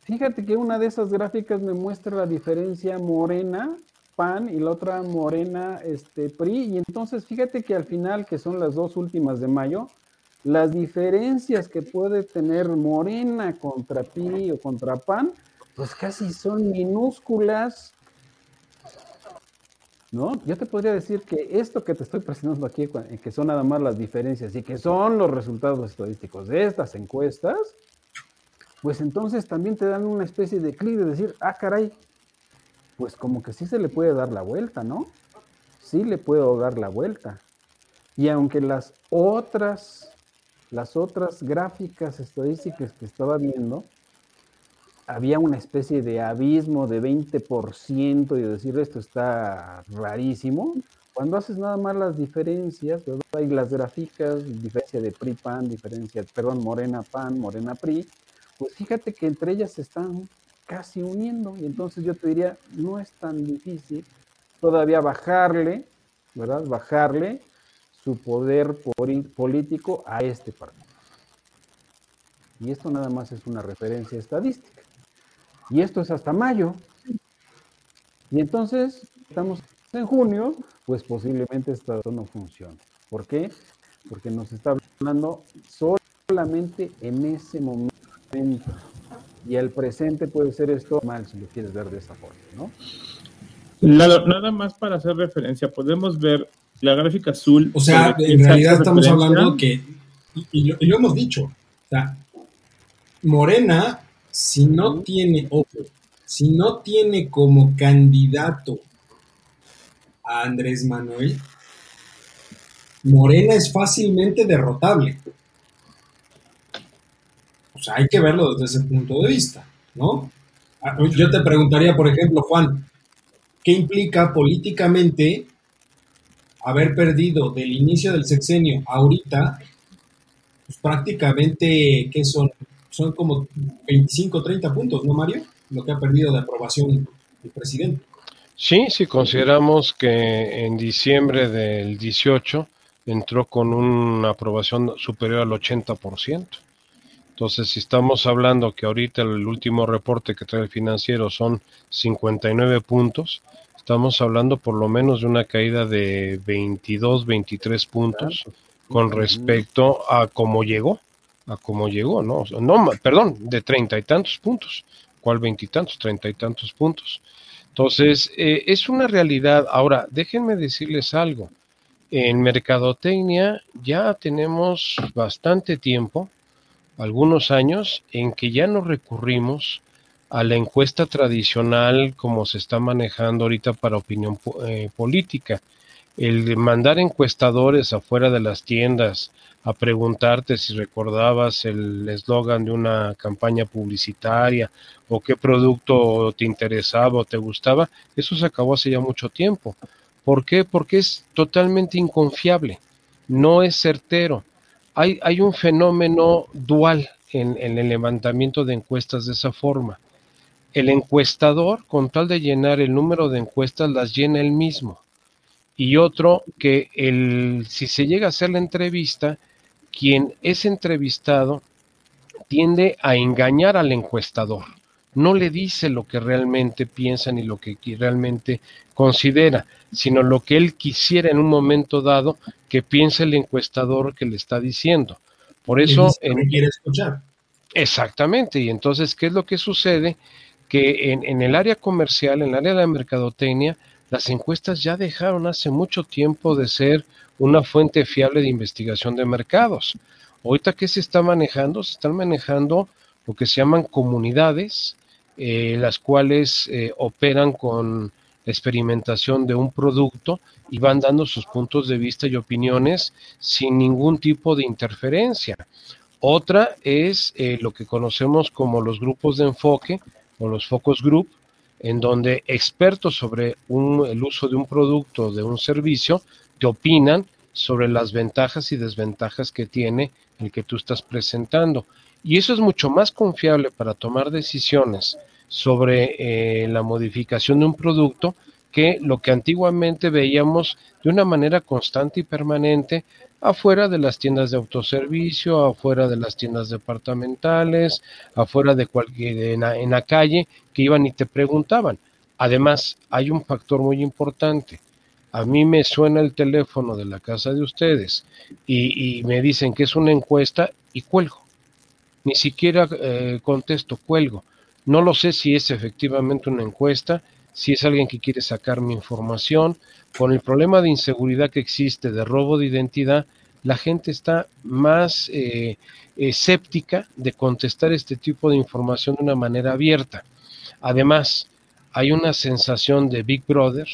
Fíjate que una de esas gráficas me muestra la diferencia morena, PAN, y la otra morena, este, PRI. Y entonces fíjate que al final, que son las dos últimas de mayo, las diferencias que puede tener morena contra PRI o contra PAN, pues casi son minúsculas. ¿No? Yo te podría decir que esto que te estoy presentando aquí, que son nada más las diferencias y que son los resultados estadísticos de estas encuestas, pues entonces también te dan una especie de clic de decir, ah, caray, pues como que sí se le puede dar la vuelta, ¿no? Sí le puedo dar la vuelta. Y aunque las otras, las otras gráficas estadísticas que estaba viendo, había una especie de abismo de 20% y decir esto está rarísimo. Cuando haces nada más las diferencias, hay las gráficas, diferencia de PRI-PAN, diferencia, perdón, Morena-PAN, Morena-PRI, pues fíjate que entre ellas se están casi uniendo y entonces yo te diría, no es tan difícil todavía bajarle, ¿verdad? Bajarle su poder político a este partido. Y esto nada más es una referencia estadística. Y esto es hasta mayo. Y entonces, estamos en junio, pues posiblemente esto no funcione. ¿Por qué? Porque nos está hablando solamente en ese momento. Y el presente puede ser esto mal, si lo quieres ver de esa forma, ¿no? nada más para hacer referencia, podemos ver la gráfica azul. O sea, en realidad estamos hablando que, y, lo, hemos dicho, o sea, Morena, si no tiene, ojo, si no tiene como candidato a Andrés Manuel, Morena es fácilmente derrotable. O sea, hay que verlo desde ese punto de vista, ¿no? Ah, yo te preguntaría, por ejemplo, Juan, ¿qué implica políticamente haber perdido del inicio del sexenio ahorita, pues prácticamente, ¿qué son? Son como 25, 30 puntos, ¿no, Mario? Lo que ha perdido de aprobación el presidente. Sí, si consideramos que en diciembre del 18 entró con una aprobación superior al 80%. Entonces, si estamos hablando que ahorita el último reporte que trae el financiero son 59 puntos, estamos hablando por lo menos de una caída de 22, 23 puntos con respecto a cómo llegó, a cómo llegó, ¿no? No, perdón, de treinta y tantos puntos. ¿Cuál veintitantos? Treinta y tantos puntos. Entonces, eh, es una realidad. Ahora, déjenme decirles algo. En mercadotecnia ya tenemos bastante tiempo algunos años en que ya no recurrimos a la encuesta tradicional como se está manejando ahorita para opinión eh, política. El mandar encuestadores afuera de las tiendas a preguntarte si recordabas el eslogan de una campaña publicitaria o qué producto te interesaba o te gustaba, eso se acabó hace ya mucho tiempo. ¿Por qué? Porque es totalmente inconfiable, no es certero hay, un fenómeno dual en, el levantamiento de encuestas de esa forma. El encuestador, con tal de llenar el número de encuestas, las llena él mismo. Y otro, que el, si se llega a hacer la entrevista, quien es entrevistado tiende a engañar al encuestador. No le dice lo que realmente piensa ni lo que realmente considera, sino lo que él quisiera en un momento dado que piense el encuestador que le está diciendo. Por eso... En, quiere escuchar. Exactamente, y entonces, ¿qué es lo que sucede? Que en, en el área comercial, en el área de la mercadotecnia, las encuestas ya dejaron hace mucho tiempo de ser una fuente fiable de investigación de mercados. Ahorita, ¿qué se está manejando? Se están manejando lo que se llaman comunidades, eh, las cuales eh, operan con experimentación de un producto y van dando sus puntos de vista y opiniones sin ningún tipo de interferencia. Otra es eh, lo que conocemos como los grupos de enfoque o los focus group, en donde expertos sobre el uso de un producto de un servicio te opinan sobre las ventajas y desventajas que tiene el que tú estás presentando. Y eso es mucho más confiable para tomar decisiones sobre eh, la modificación de un producto que lo que antiguamente veíamos de una manera constante y permanente afuera de las tiendas de autoservicio, afuera de las tiendas departamentales, afuera de cualquier en la, en la calle que iban y te preguntaban. Además, hay un factor muy importante. A mí me suena el teléfono de la casa de ustedes y, me dicen que es una encuesta y cuelgo. Ni siquiera eh, contesto, cuelgo. No lo sé si es efectivamente una encuesta, si es alguien que quiere sacar mi información. Con el problema de inseguridad que existe, de robo de identidad, la gente está más eh, escéptica de contestar este tipo de información de una manera abierta. Además, hay una sensación de Big Brother,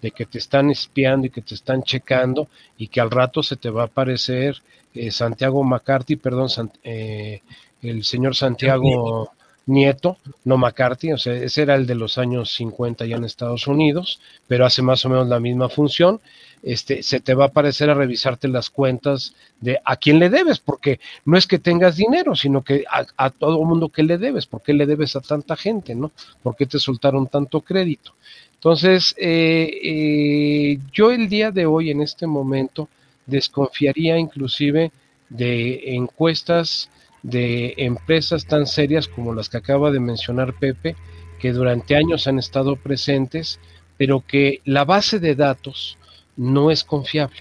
de que te están espiando y que te están checando y que al rato se te va a aparecer eh, Santiago McCarthy, perdón, eh, el señor Santiago Nieto, no McCarthy, o sea, ese era el de los años 50 ya en Estados Unidos, pero hace más o menos la misma función. Este, se te va a parecer a revisarte las cuentas de a quién le debes, porque no es que tengas dinero, sino que a, todo mundo que le debes, ¿por qué le debes a tanta gente, no? ¿Por qué te soltaron tanto crédito? Entonces, eh, eh, yo el día de hoy, en este momento, desconfiaría inclusive de encuestas de empresas tan serias como las que acaba de mencionar Pepe, que durante años han estado presentes, pero que la base de datos no es confiable.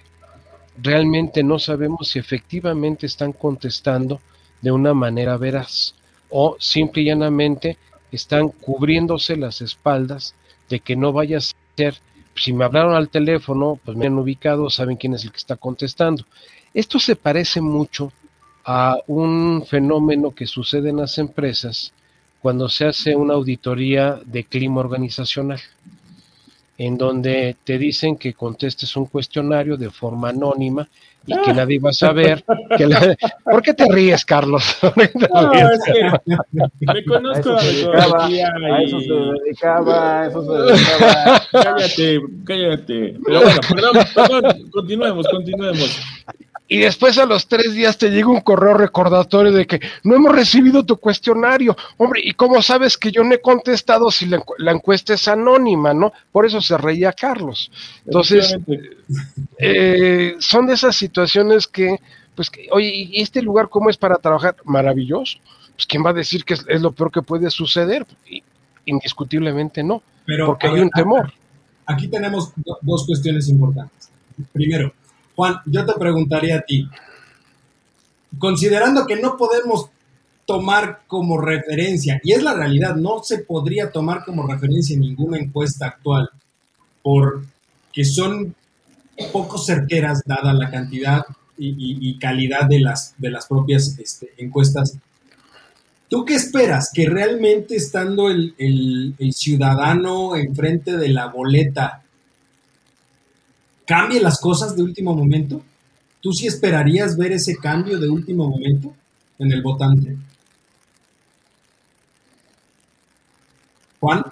Realmente no sabemos si efectivamente están contestando de una manera veraz o simple y llanamente están cubriéndose las espaldas de que no vaya a si me hablaron al teléfono, pues me han ubicado, saben quién es el que está contestando. Esto se parece mucho a un fenómeno que sucede en las empresas cuando se hace una auditoría de clima organizacional, en donde te dicen que contestes un cuestionario de forma anónima y que nadie va a saber. Que [laughs] ¿Por qué te ríes, Carlos? [laughs] No, es que me conozco a eso, la se dedicaba, a eso se dedicaba, a eso se [laughs] dedicaba. Cállate, cállate. Pero bueno, perdón, perdón, continuemos, continuemos y después a los tres días te llega un correo recordatorio de que no hemos recibido tu cuestionario. Hombre, ¿y cómo sabes que yo no he contestado si la, encuesta es anónima, no? Por eso se reía Carlos. Entonces, eh, son de esas situaciones que, pues, oye, ¿y este lugar cómo es para trabajar? Maravilloso. Pues, ¿quién va a decir que es, lo peor que puede suceder? indiscutiblemente no, porque hay un temor. Aquí tenemos dos cuestiones importantes. Primero, Juan, yo te preguntaría a ti, considerando que no podemos tomar como referencia, y es la realidad, no se podría tomar como referencia ninguna encuesta actual, porque son poco certeras dada la cantidad y, calidad de las, de las propias este, encuestas. ¿Tú qué esperas? ¿Que realmente estando el, el ciudadano enfrente de la boleta cambie las cosas de último momento? ¿Tú sí esperarías ver ese cambio de último momento en el votante? Juan.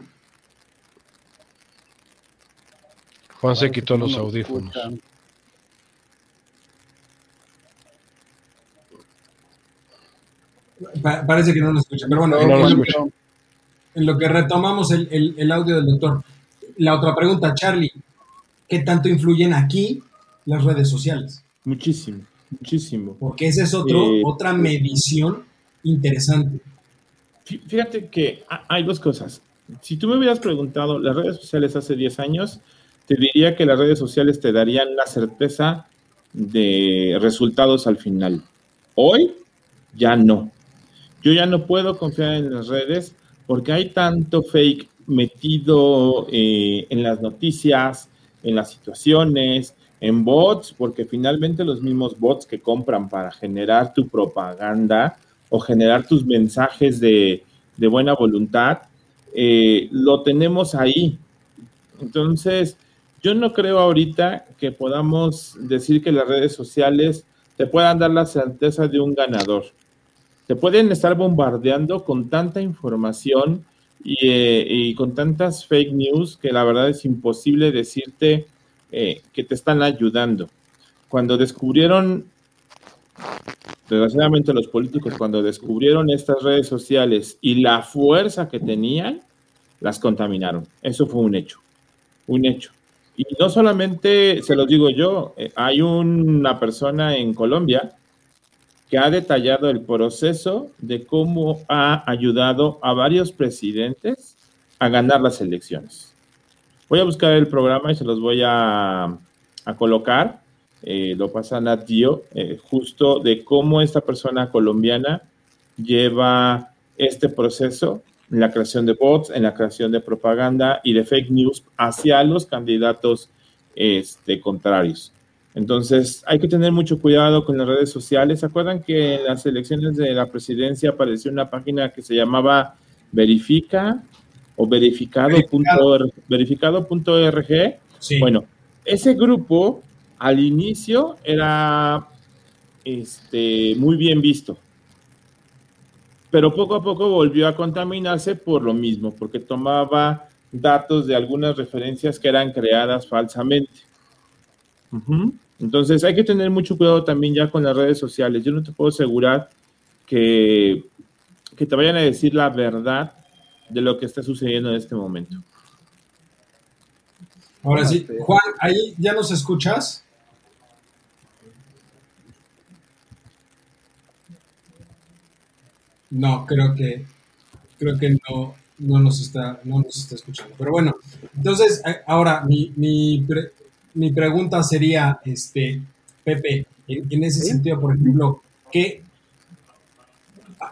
Juan se quitó los audífonos. parece que no lo escucha, pero bueno, en, lo que, retomamos el audio del doctor. La otra pregunta, Charlie, qué tanto influyen aquí las redes sociales. Muchísimo, muchísimo. Porque esa es otro, eh, otra medición interesante. Fíjate que hay dos cosas. Si tú me hubieras preguntado las redes sociales hace 10 años, te diría que las redes sociales te darían la certeza de resultados al final. Hoy ya no. Yo ya no puedo confiar en las redes porque hay tanto fake metido eh, en las noticias, en las situaciones, en bots, porque finalmente los mismos bots que compran para generar tu propaganda o generar tus mensajes de, buena voluntad, eh, lo tenemos ahí. Entonces, yo no creo ahorita que podamos decir que las redes sociales te puedan dar la certeza de un ganador. Te pueden estar bombardeando con tanta información eh, y, con tantas fake news que la verdad es imposible decirte eh, que te están ayudando. Cuando descubrieron, desgraciadamente los políticos, cuando descubrieron estas redes sociales y la fuerza que tenían, las contaminaron. Eso fue un hecho, un hecho. Y no solamente se los digo yo, eh, hay una persona en Colombia que ha detallado el proceso de cómo ha ayudado a varios presidentes a ganar las elecciones. Voy a buscar el programa y se los voy a, colocar. Eh, lo pasa a eh, justo de cómo esta persona colombiana lleva este proceso en la creación de bots, en la creación de propaganda y de fake news hacia los candidatos este, contrarios. Entonces, hay que tener mucho cuidado con las redes sociales. ¿Se acuerdan que en las elecciones de la presidencia apareció una página que se llamaba Verifica o verificado.org? Verificado. Bueno, ese grupo al inicio era este, muy bien visto, pero poco a poco volvió a contaminarse por lo mismo, porque tomaba datos de algunas referencias que eran creadas falsamente. Entonces hay que tener mucho cuidado también ya con las redes sociales. Yo no te puedo asegurar que, que te vayan a decir la verdad de lo que está sucediendo en este momento. Ahora sí, Juan, ahí ya nos escuchas. No, creo que creo que no, no nos está no nos está escuchando. Pero bueno, entonces eh, ahora mi, mi, mi pregunta sería, este, Pepe, en, ese sentido, por ejemplo, ¿qué,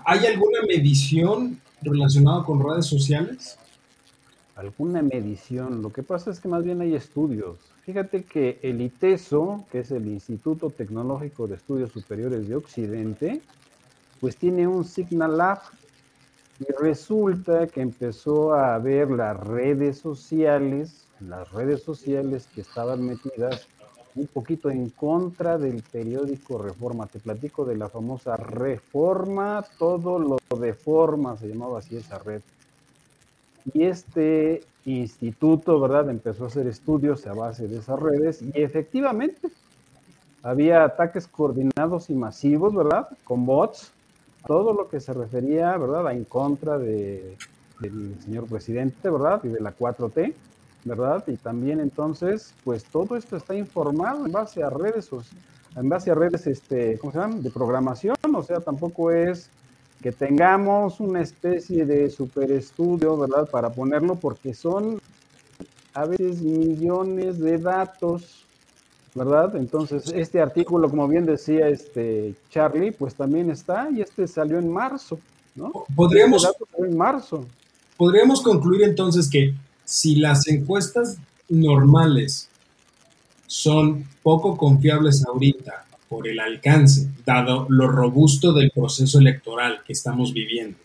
¿hay alguna medición relacionada con redes sociales? alguna medición. Lo que pasa es que más bien hay estudios. Fíjate que el ITESO, que es el Instituto Tecnológico de Estudios Superiores de Occidente, pues tiene un Signal Lab y resulta que empezó a ver las redes sociales, las redes sociales que estaban metidas un poquito en contra del periódico Reforma. Te platico de la famosa Reforma, todo lo de forma, se llamaba así esa red. Y este instituto, ¿verdad? Empezó a hacer estudios a base de esas redes y efectivamente había ataques coordinados y masivos, ¿verdad? Con bots, todo lo que se refería, ¿verdad? A en contra de, del señor presidente, ¿verdad? Y de la 4T. ¿Verdad? Y también entonces, pues todo esto está informado en base a redes, en base a redes, este, ¿cómo se llama? De programación, o sea, tampoco es que tengamos una especie de superestudio, ¿verdad? Para ponerlo, porque son a veces millones de datos, ¿verdad? Entonces, este artículo, como bien decía este Charlie, pues también está, y este salió en marzo, ¿no? Podríamos, este en marzo. podríamos concluir entonces que si las encuestas normales son poco confiables ahorita por el alcance, dado lo robusto del proceso electoral que estamos viviendo,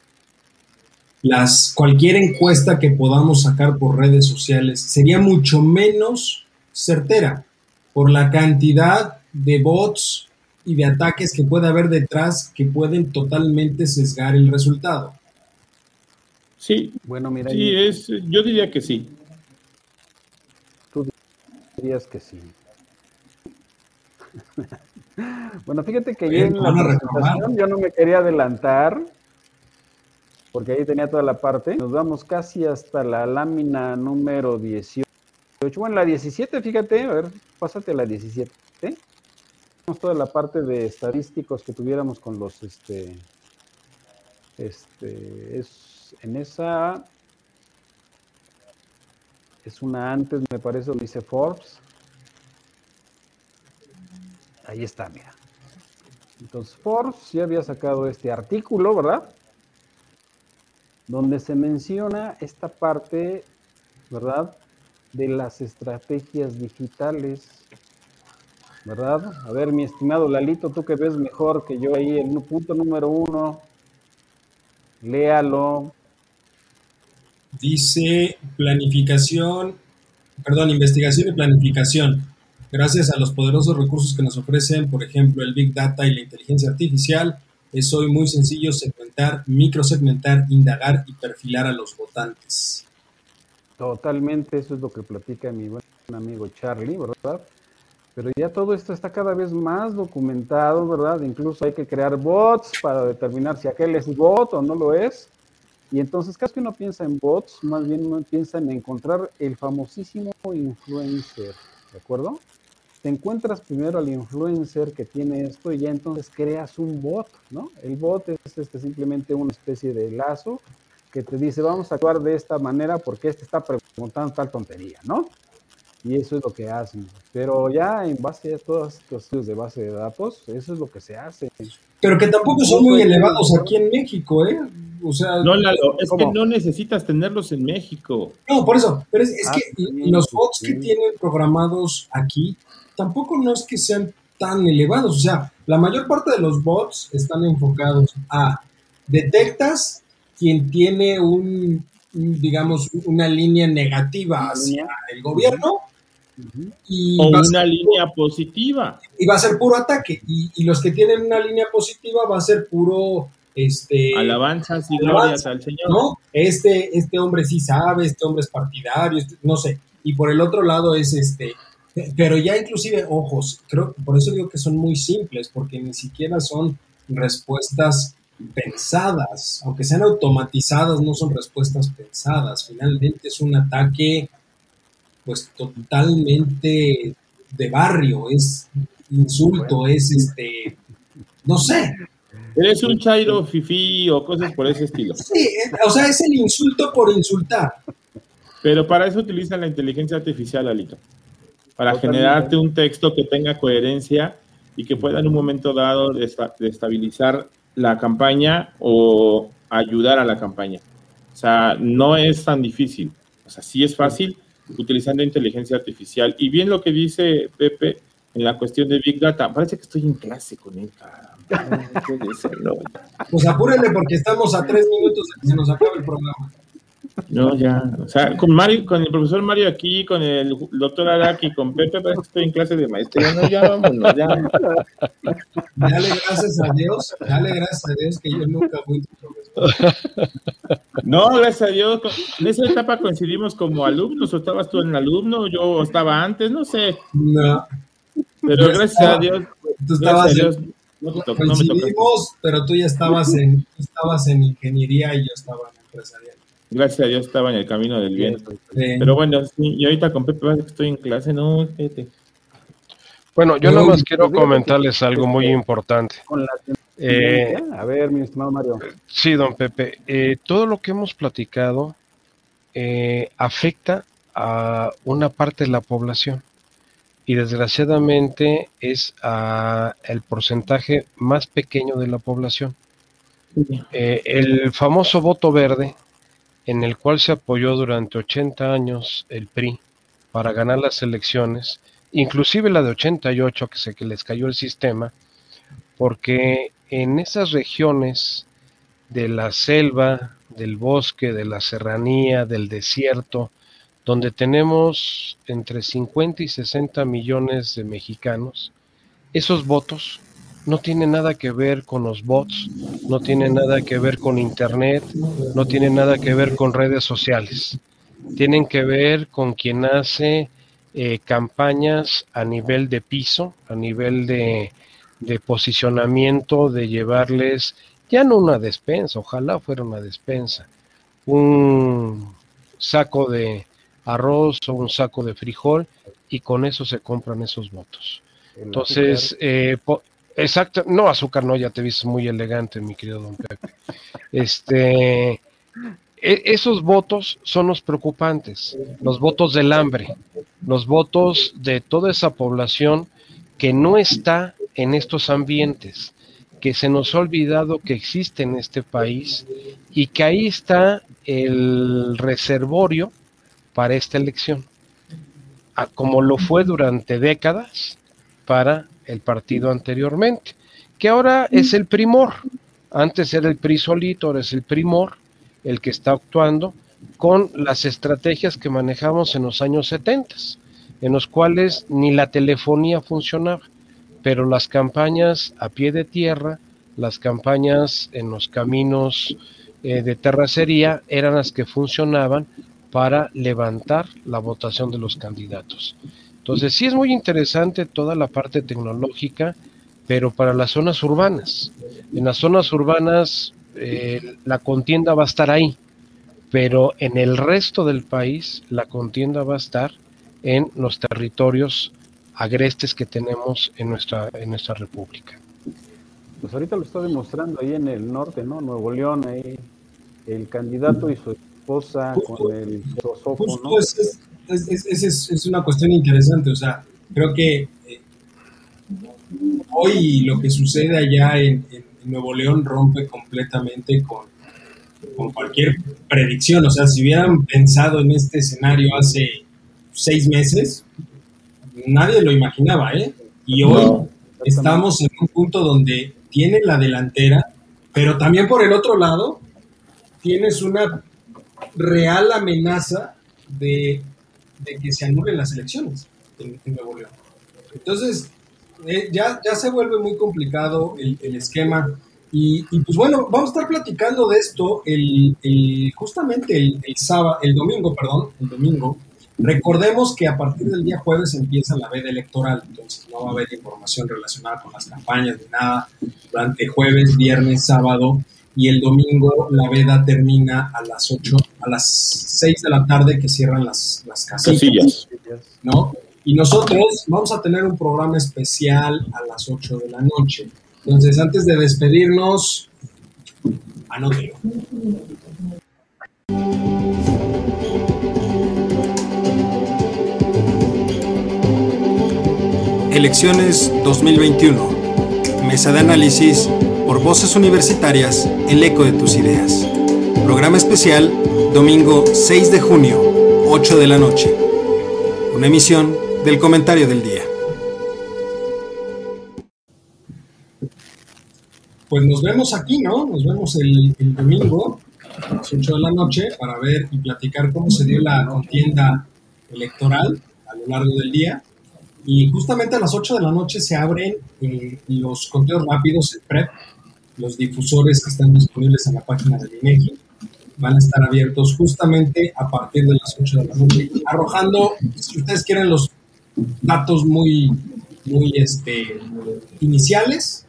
las, cualquier encuesta que podamos sacar por redes sociales sería mucho menos certera por la cantidad de bots y de ataques que puede haber detrás que pueden totalmente sesgar el resultado. Sí, bueno, mira. Sí, es, yo diría que sí. Tú dirías que sí. [laughs] bueno, fíjate que yo en la presentación yo no me quería adelantar, porque ahí tenía toda la parte. Nos vamos casi hasta la lámina número 18. Bueno, la 17, fíjate, a ver, pásate a la 17. Tenemos toda la parte de estadísticos que tuviéramos con los, este, este, es en esa es una antes, me parece, dice Forbes. Ahí está, mira. Entonces, Forbes ya había sacado este artículo, ¿verdad? Donde se menciona esta parte, ¿verdad? De las estrategias digitales, ¿verdad? A ver, mi estimado Lalito, tú que ves mejor que yo ahí, el punto número uno, léalo, Dice planificación, perdón, investigación y planificación. Gracias a los poderosos recursos que nos ofrecen, por ejemplo, el Big Data y la inteligencia artificial, es hoy muy sencillo segmentar, microsegmentar, indagar y perfilar a los votantes. Totalmente, eso es lo que platica mi buen amigo Charlie, ¿verdad? Pero ya todo esto está cada vez más documentado, ¿verdad? Incluso hay que crear bots para determinar si aquel es bot o no lo es. Y entonces, casi que uno piensa en bots, más bien uno piensa en encontrar el famosísimo influencer, ¿de acuerdo? Te encuentras primero al influencer que tiene esto y ya entonces creas un bot, ¿no? El bot es este, simplemente una especie de lazo que te dice, vamos a actuar de esta manera porque este está preguntando tal tontería, ¿no? Y eso es lo que hacen. Pero ya en base a todos estos estudios de base de datos, eso es lo que se hace. Pero que tampoco son muy elevados aquí en México, ¿eh? O sea, no, Lalo, es que no necesitas tenerlos en México. No, por eso, pero es, ah, que los bots que tienen programados aquí tampoco no es que sean tan elevados. O sea, la mayor parte de los bots están enfocados a detectas quien tiene un, digamos, una línea negativa hacia el gobierno. Y o una línea positiva. Y va a ser puro ataque. Y, y, los que tienen una línea positiva va a ser puro este, alabanzas y glorias al Señor. ¿no? Este, este hombre sí sabe, este hombre es partidario, este, no sé. Y por el otro lado es este, pero ya inclusive, ojos, creo, por eso digo que son muy simples, porque ni siquiera son respuestas pensadas, aunque sean automatizadas, no son respuestas pensadas. Finalmente es un ataque, pues totalmente de barrio, es insulto, es este, no sé, Eres un chairo fifi o cosas por ese estilo. Sí, o sea, es el insulto por insultar. Pero para eso utilizan la inteligencia artificial, Alito. Para generarte un texto que tenga coherencia y que pueda en un momento dado estabilizar la campaña o ayudar a la campaña. O sea, no es tan difícil. O O sea, sí es fácil utilizando inteligencia artificial. Y bien lo que dice Pepe en la cuestión de Big Data, parece que estoy en clase con él, [laughs] Pues apúrenle porque estamos a tres minutos de que se nos acabe el programa. No, ya. O sea, con Mario, con el profesor Mario aquí, con el doctor Araki, con Pepe, parece que estoy en clase de maestría. No, ya vámonos, ya. Dale gracias a Dios, dale gracias a Dios que yo nunca fui tu profesor. No, gracias a Dios. En esa etapa coincidimos como alumnos, o estabas tú en alumno, yo estaba antes, no sé. No. Pero gracias a Dios. Tú estabas en, no, coincidimos, pero tú ya estabas en, estabas en ingeniería y yo estaba en empresarial. Gracias a Dios estaba en el camino del bien. Pero bueno, sí, y ahorita con Pepe estoy en clase, no, fíjate. Bueno, yo nada más quiero comentarles algo muy importante. Eh, a ver, mi estimado Mario. Sí, don Pepe. Eh, todo lo que hemos platicado eh, afecta a una parte de la población y desgraciadamente es a el porcentaje más pequeño de la población. el famoso voto verde en el cual se apoyó durante 80 años el PRI para ganar las elecciones, inclusive la de 88 que se que les cayó el sistema, porque en esas regiones de la selva, del bosque, de la serranía, del desierto, donde tenemos entre 50 y 60 millones de mexicanos, esos votos no tiene nada que ver con los bots, no tiene nada que ver con Internet, no tiene nada que ver con redes sociales. Tienen que ver con quien hace eh, campañas a nivel de piso, a nivel de, de posicionamiento, de llevarles ya no una despensa, ojalá fuera una despensa, un saco de arroz o un saco de frijol y con eso se compran esos votos. Entonces, eh, Exacto, no, azúcar no, ya te viste muy elegante, mi querido don Pepe. Este, e, esos votos son los preocupantes, los votos del hambre, los votos de toda esa población que no está en estos ambientes, que se nos ha olvidado que existe en este país y que ahí está el reservorio para esta elección, como lo fue durante décadas para el partido anteriormente, que ahora es el primor. Antes era el PRI solito, ahora es el primor el que está actuando con las estrategias que manejamos en los años 70, en los cuales ni la telefonía funcionaba, pero las campañas a pie de tierra, las campañas en los caminos eh, de terracería eran las que funcionaban para levantar la votación de los candidatos. Entonces sí es muy interesante toda la parte tecnológica, pero para las zonas urbanas. En las zonas urbanas eh, la contienda va a estar ahí, pero en el resto del país la contienda va a estar en los territorios agrestes que tenemos en nuestra, en nuestra república. Pues ahorita lo está demostrando ahí en el norte, ¿no? Nuevo León, ahí el candidato y su esposa con el ¿no? es, es, una cuestión interesante. O sea, creo que eh, hoy lo que sucede allá en, Nuevo León rompe completamente con, con, cualquier predicción. O sea, si hubieran pensado en este escenario hace seis meses, nadie lo imaginaba, ¿eh? Y hoy estamos en un punto donde tiene la delantera, pero también por el otro lado tienes una real amenaza de de que se anulen las elecciones en, Nuevo León. Entonces, eh, ya, ya se vuelve muy complicado el, esquema. Y, pues bueno, vamos a estar platicando de esto el, justamente el, sábado, el domingo, perdón, el domingo. Recordemos que a partir del día jueves empieza la veda electoral, entonces no va a haber información relacionada con las campañas ni nada durante jueves, viernes, sábado y el domingo la veda termina a las 8, a las 6 de la tarde que cierran las, las casillas, ¿no? Y nosotros vamos a tener un programa especial a las 8 de la noche. Entonces, antes de despedirnos, anótelo. Elecciones 2021. Mesa de análisis por Voces Universitarias, el eco de tus ideas. Programa especial, domingo 6 de junio, 8 de la noche. Una emisión del comentario del día. Pues nos vemos aquí, ¿no? Nos vemos el, domingo a las 8 de la noche para ver y platicar cómo se dio la contienda electoral a lo largo del día. Y justamente a las 8 de la noche se abren eh, los conteos rápidos, el PREP, los difusores que están disponibles en la página del INEGI. Van a estar abiertos justamente a partir de las 8 de la noche, arrojando, si ustedes quieren, los datos muy, muy este, iniciales,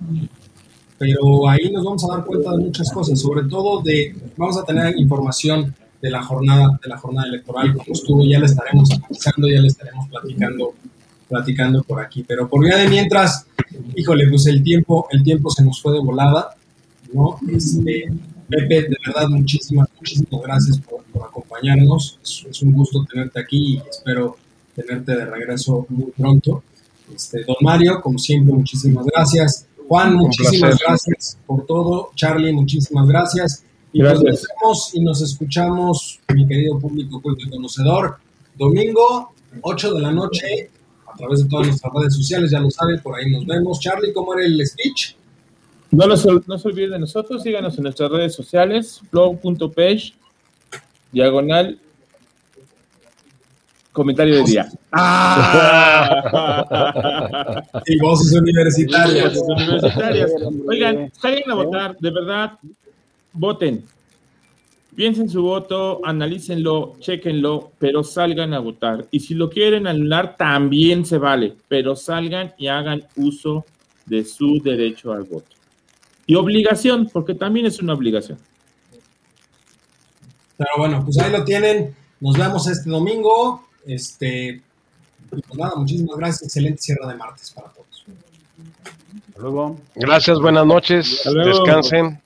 pero ahí nos vamos a dar cuenta de muchas cosas, sobre todo de, vamos a tener información de la jornada, de la jornada electoral, como estuvo, ya le estaremos analizando, ya le estaremos platicando, platicando por aquí. Pero por vía de mientras, híjole, pues el tiempo, el tiempo se nos fue de volada, ¿no? Este, Pepe, de verdad, muchísimas, muchísimas gracias por, por acompañarnos. Es, es, un gusto tenerte aquí y espero tenerte de regreso muy pronto. Este, don Mario, como siempre, muchísimas gracias. Juan, muchísimas gracias por todo. Charlie, muchísimas gracias. Y gracias. nos vemos y nos escuchamos, mi querido público culto y conocedor, domingo, 8 de la noche, a través de todas nuestras redes sociales, ya lo saben, por ahí nos vemos. Charlie, ¿cómo era el speech? No, los, no se olviden de nosotros, síganos en nuestras redes sociales, blog.page, diagonal, comentario de día. [laughs] ¡Ah! y voces universitarias. Voces universitarias. Oigan, salgan a votar, de verdad, voten. Piensen su voto, analícenlo, chequenlo, pero salgan a votar. Y si lo quieren anular, también se vale, pero salgan y hagan uso de su derecho al voto. Y obligación, porque también es una obligación. Pero bueno, pues ahí lo tienen. Nos vemos este domingo. Este, pues nada, muchísimas gracias. Excelente cierre de martes para todos. Hasta luego. Gracias, buenas noches. Descansen.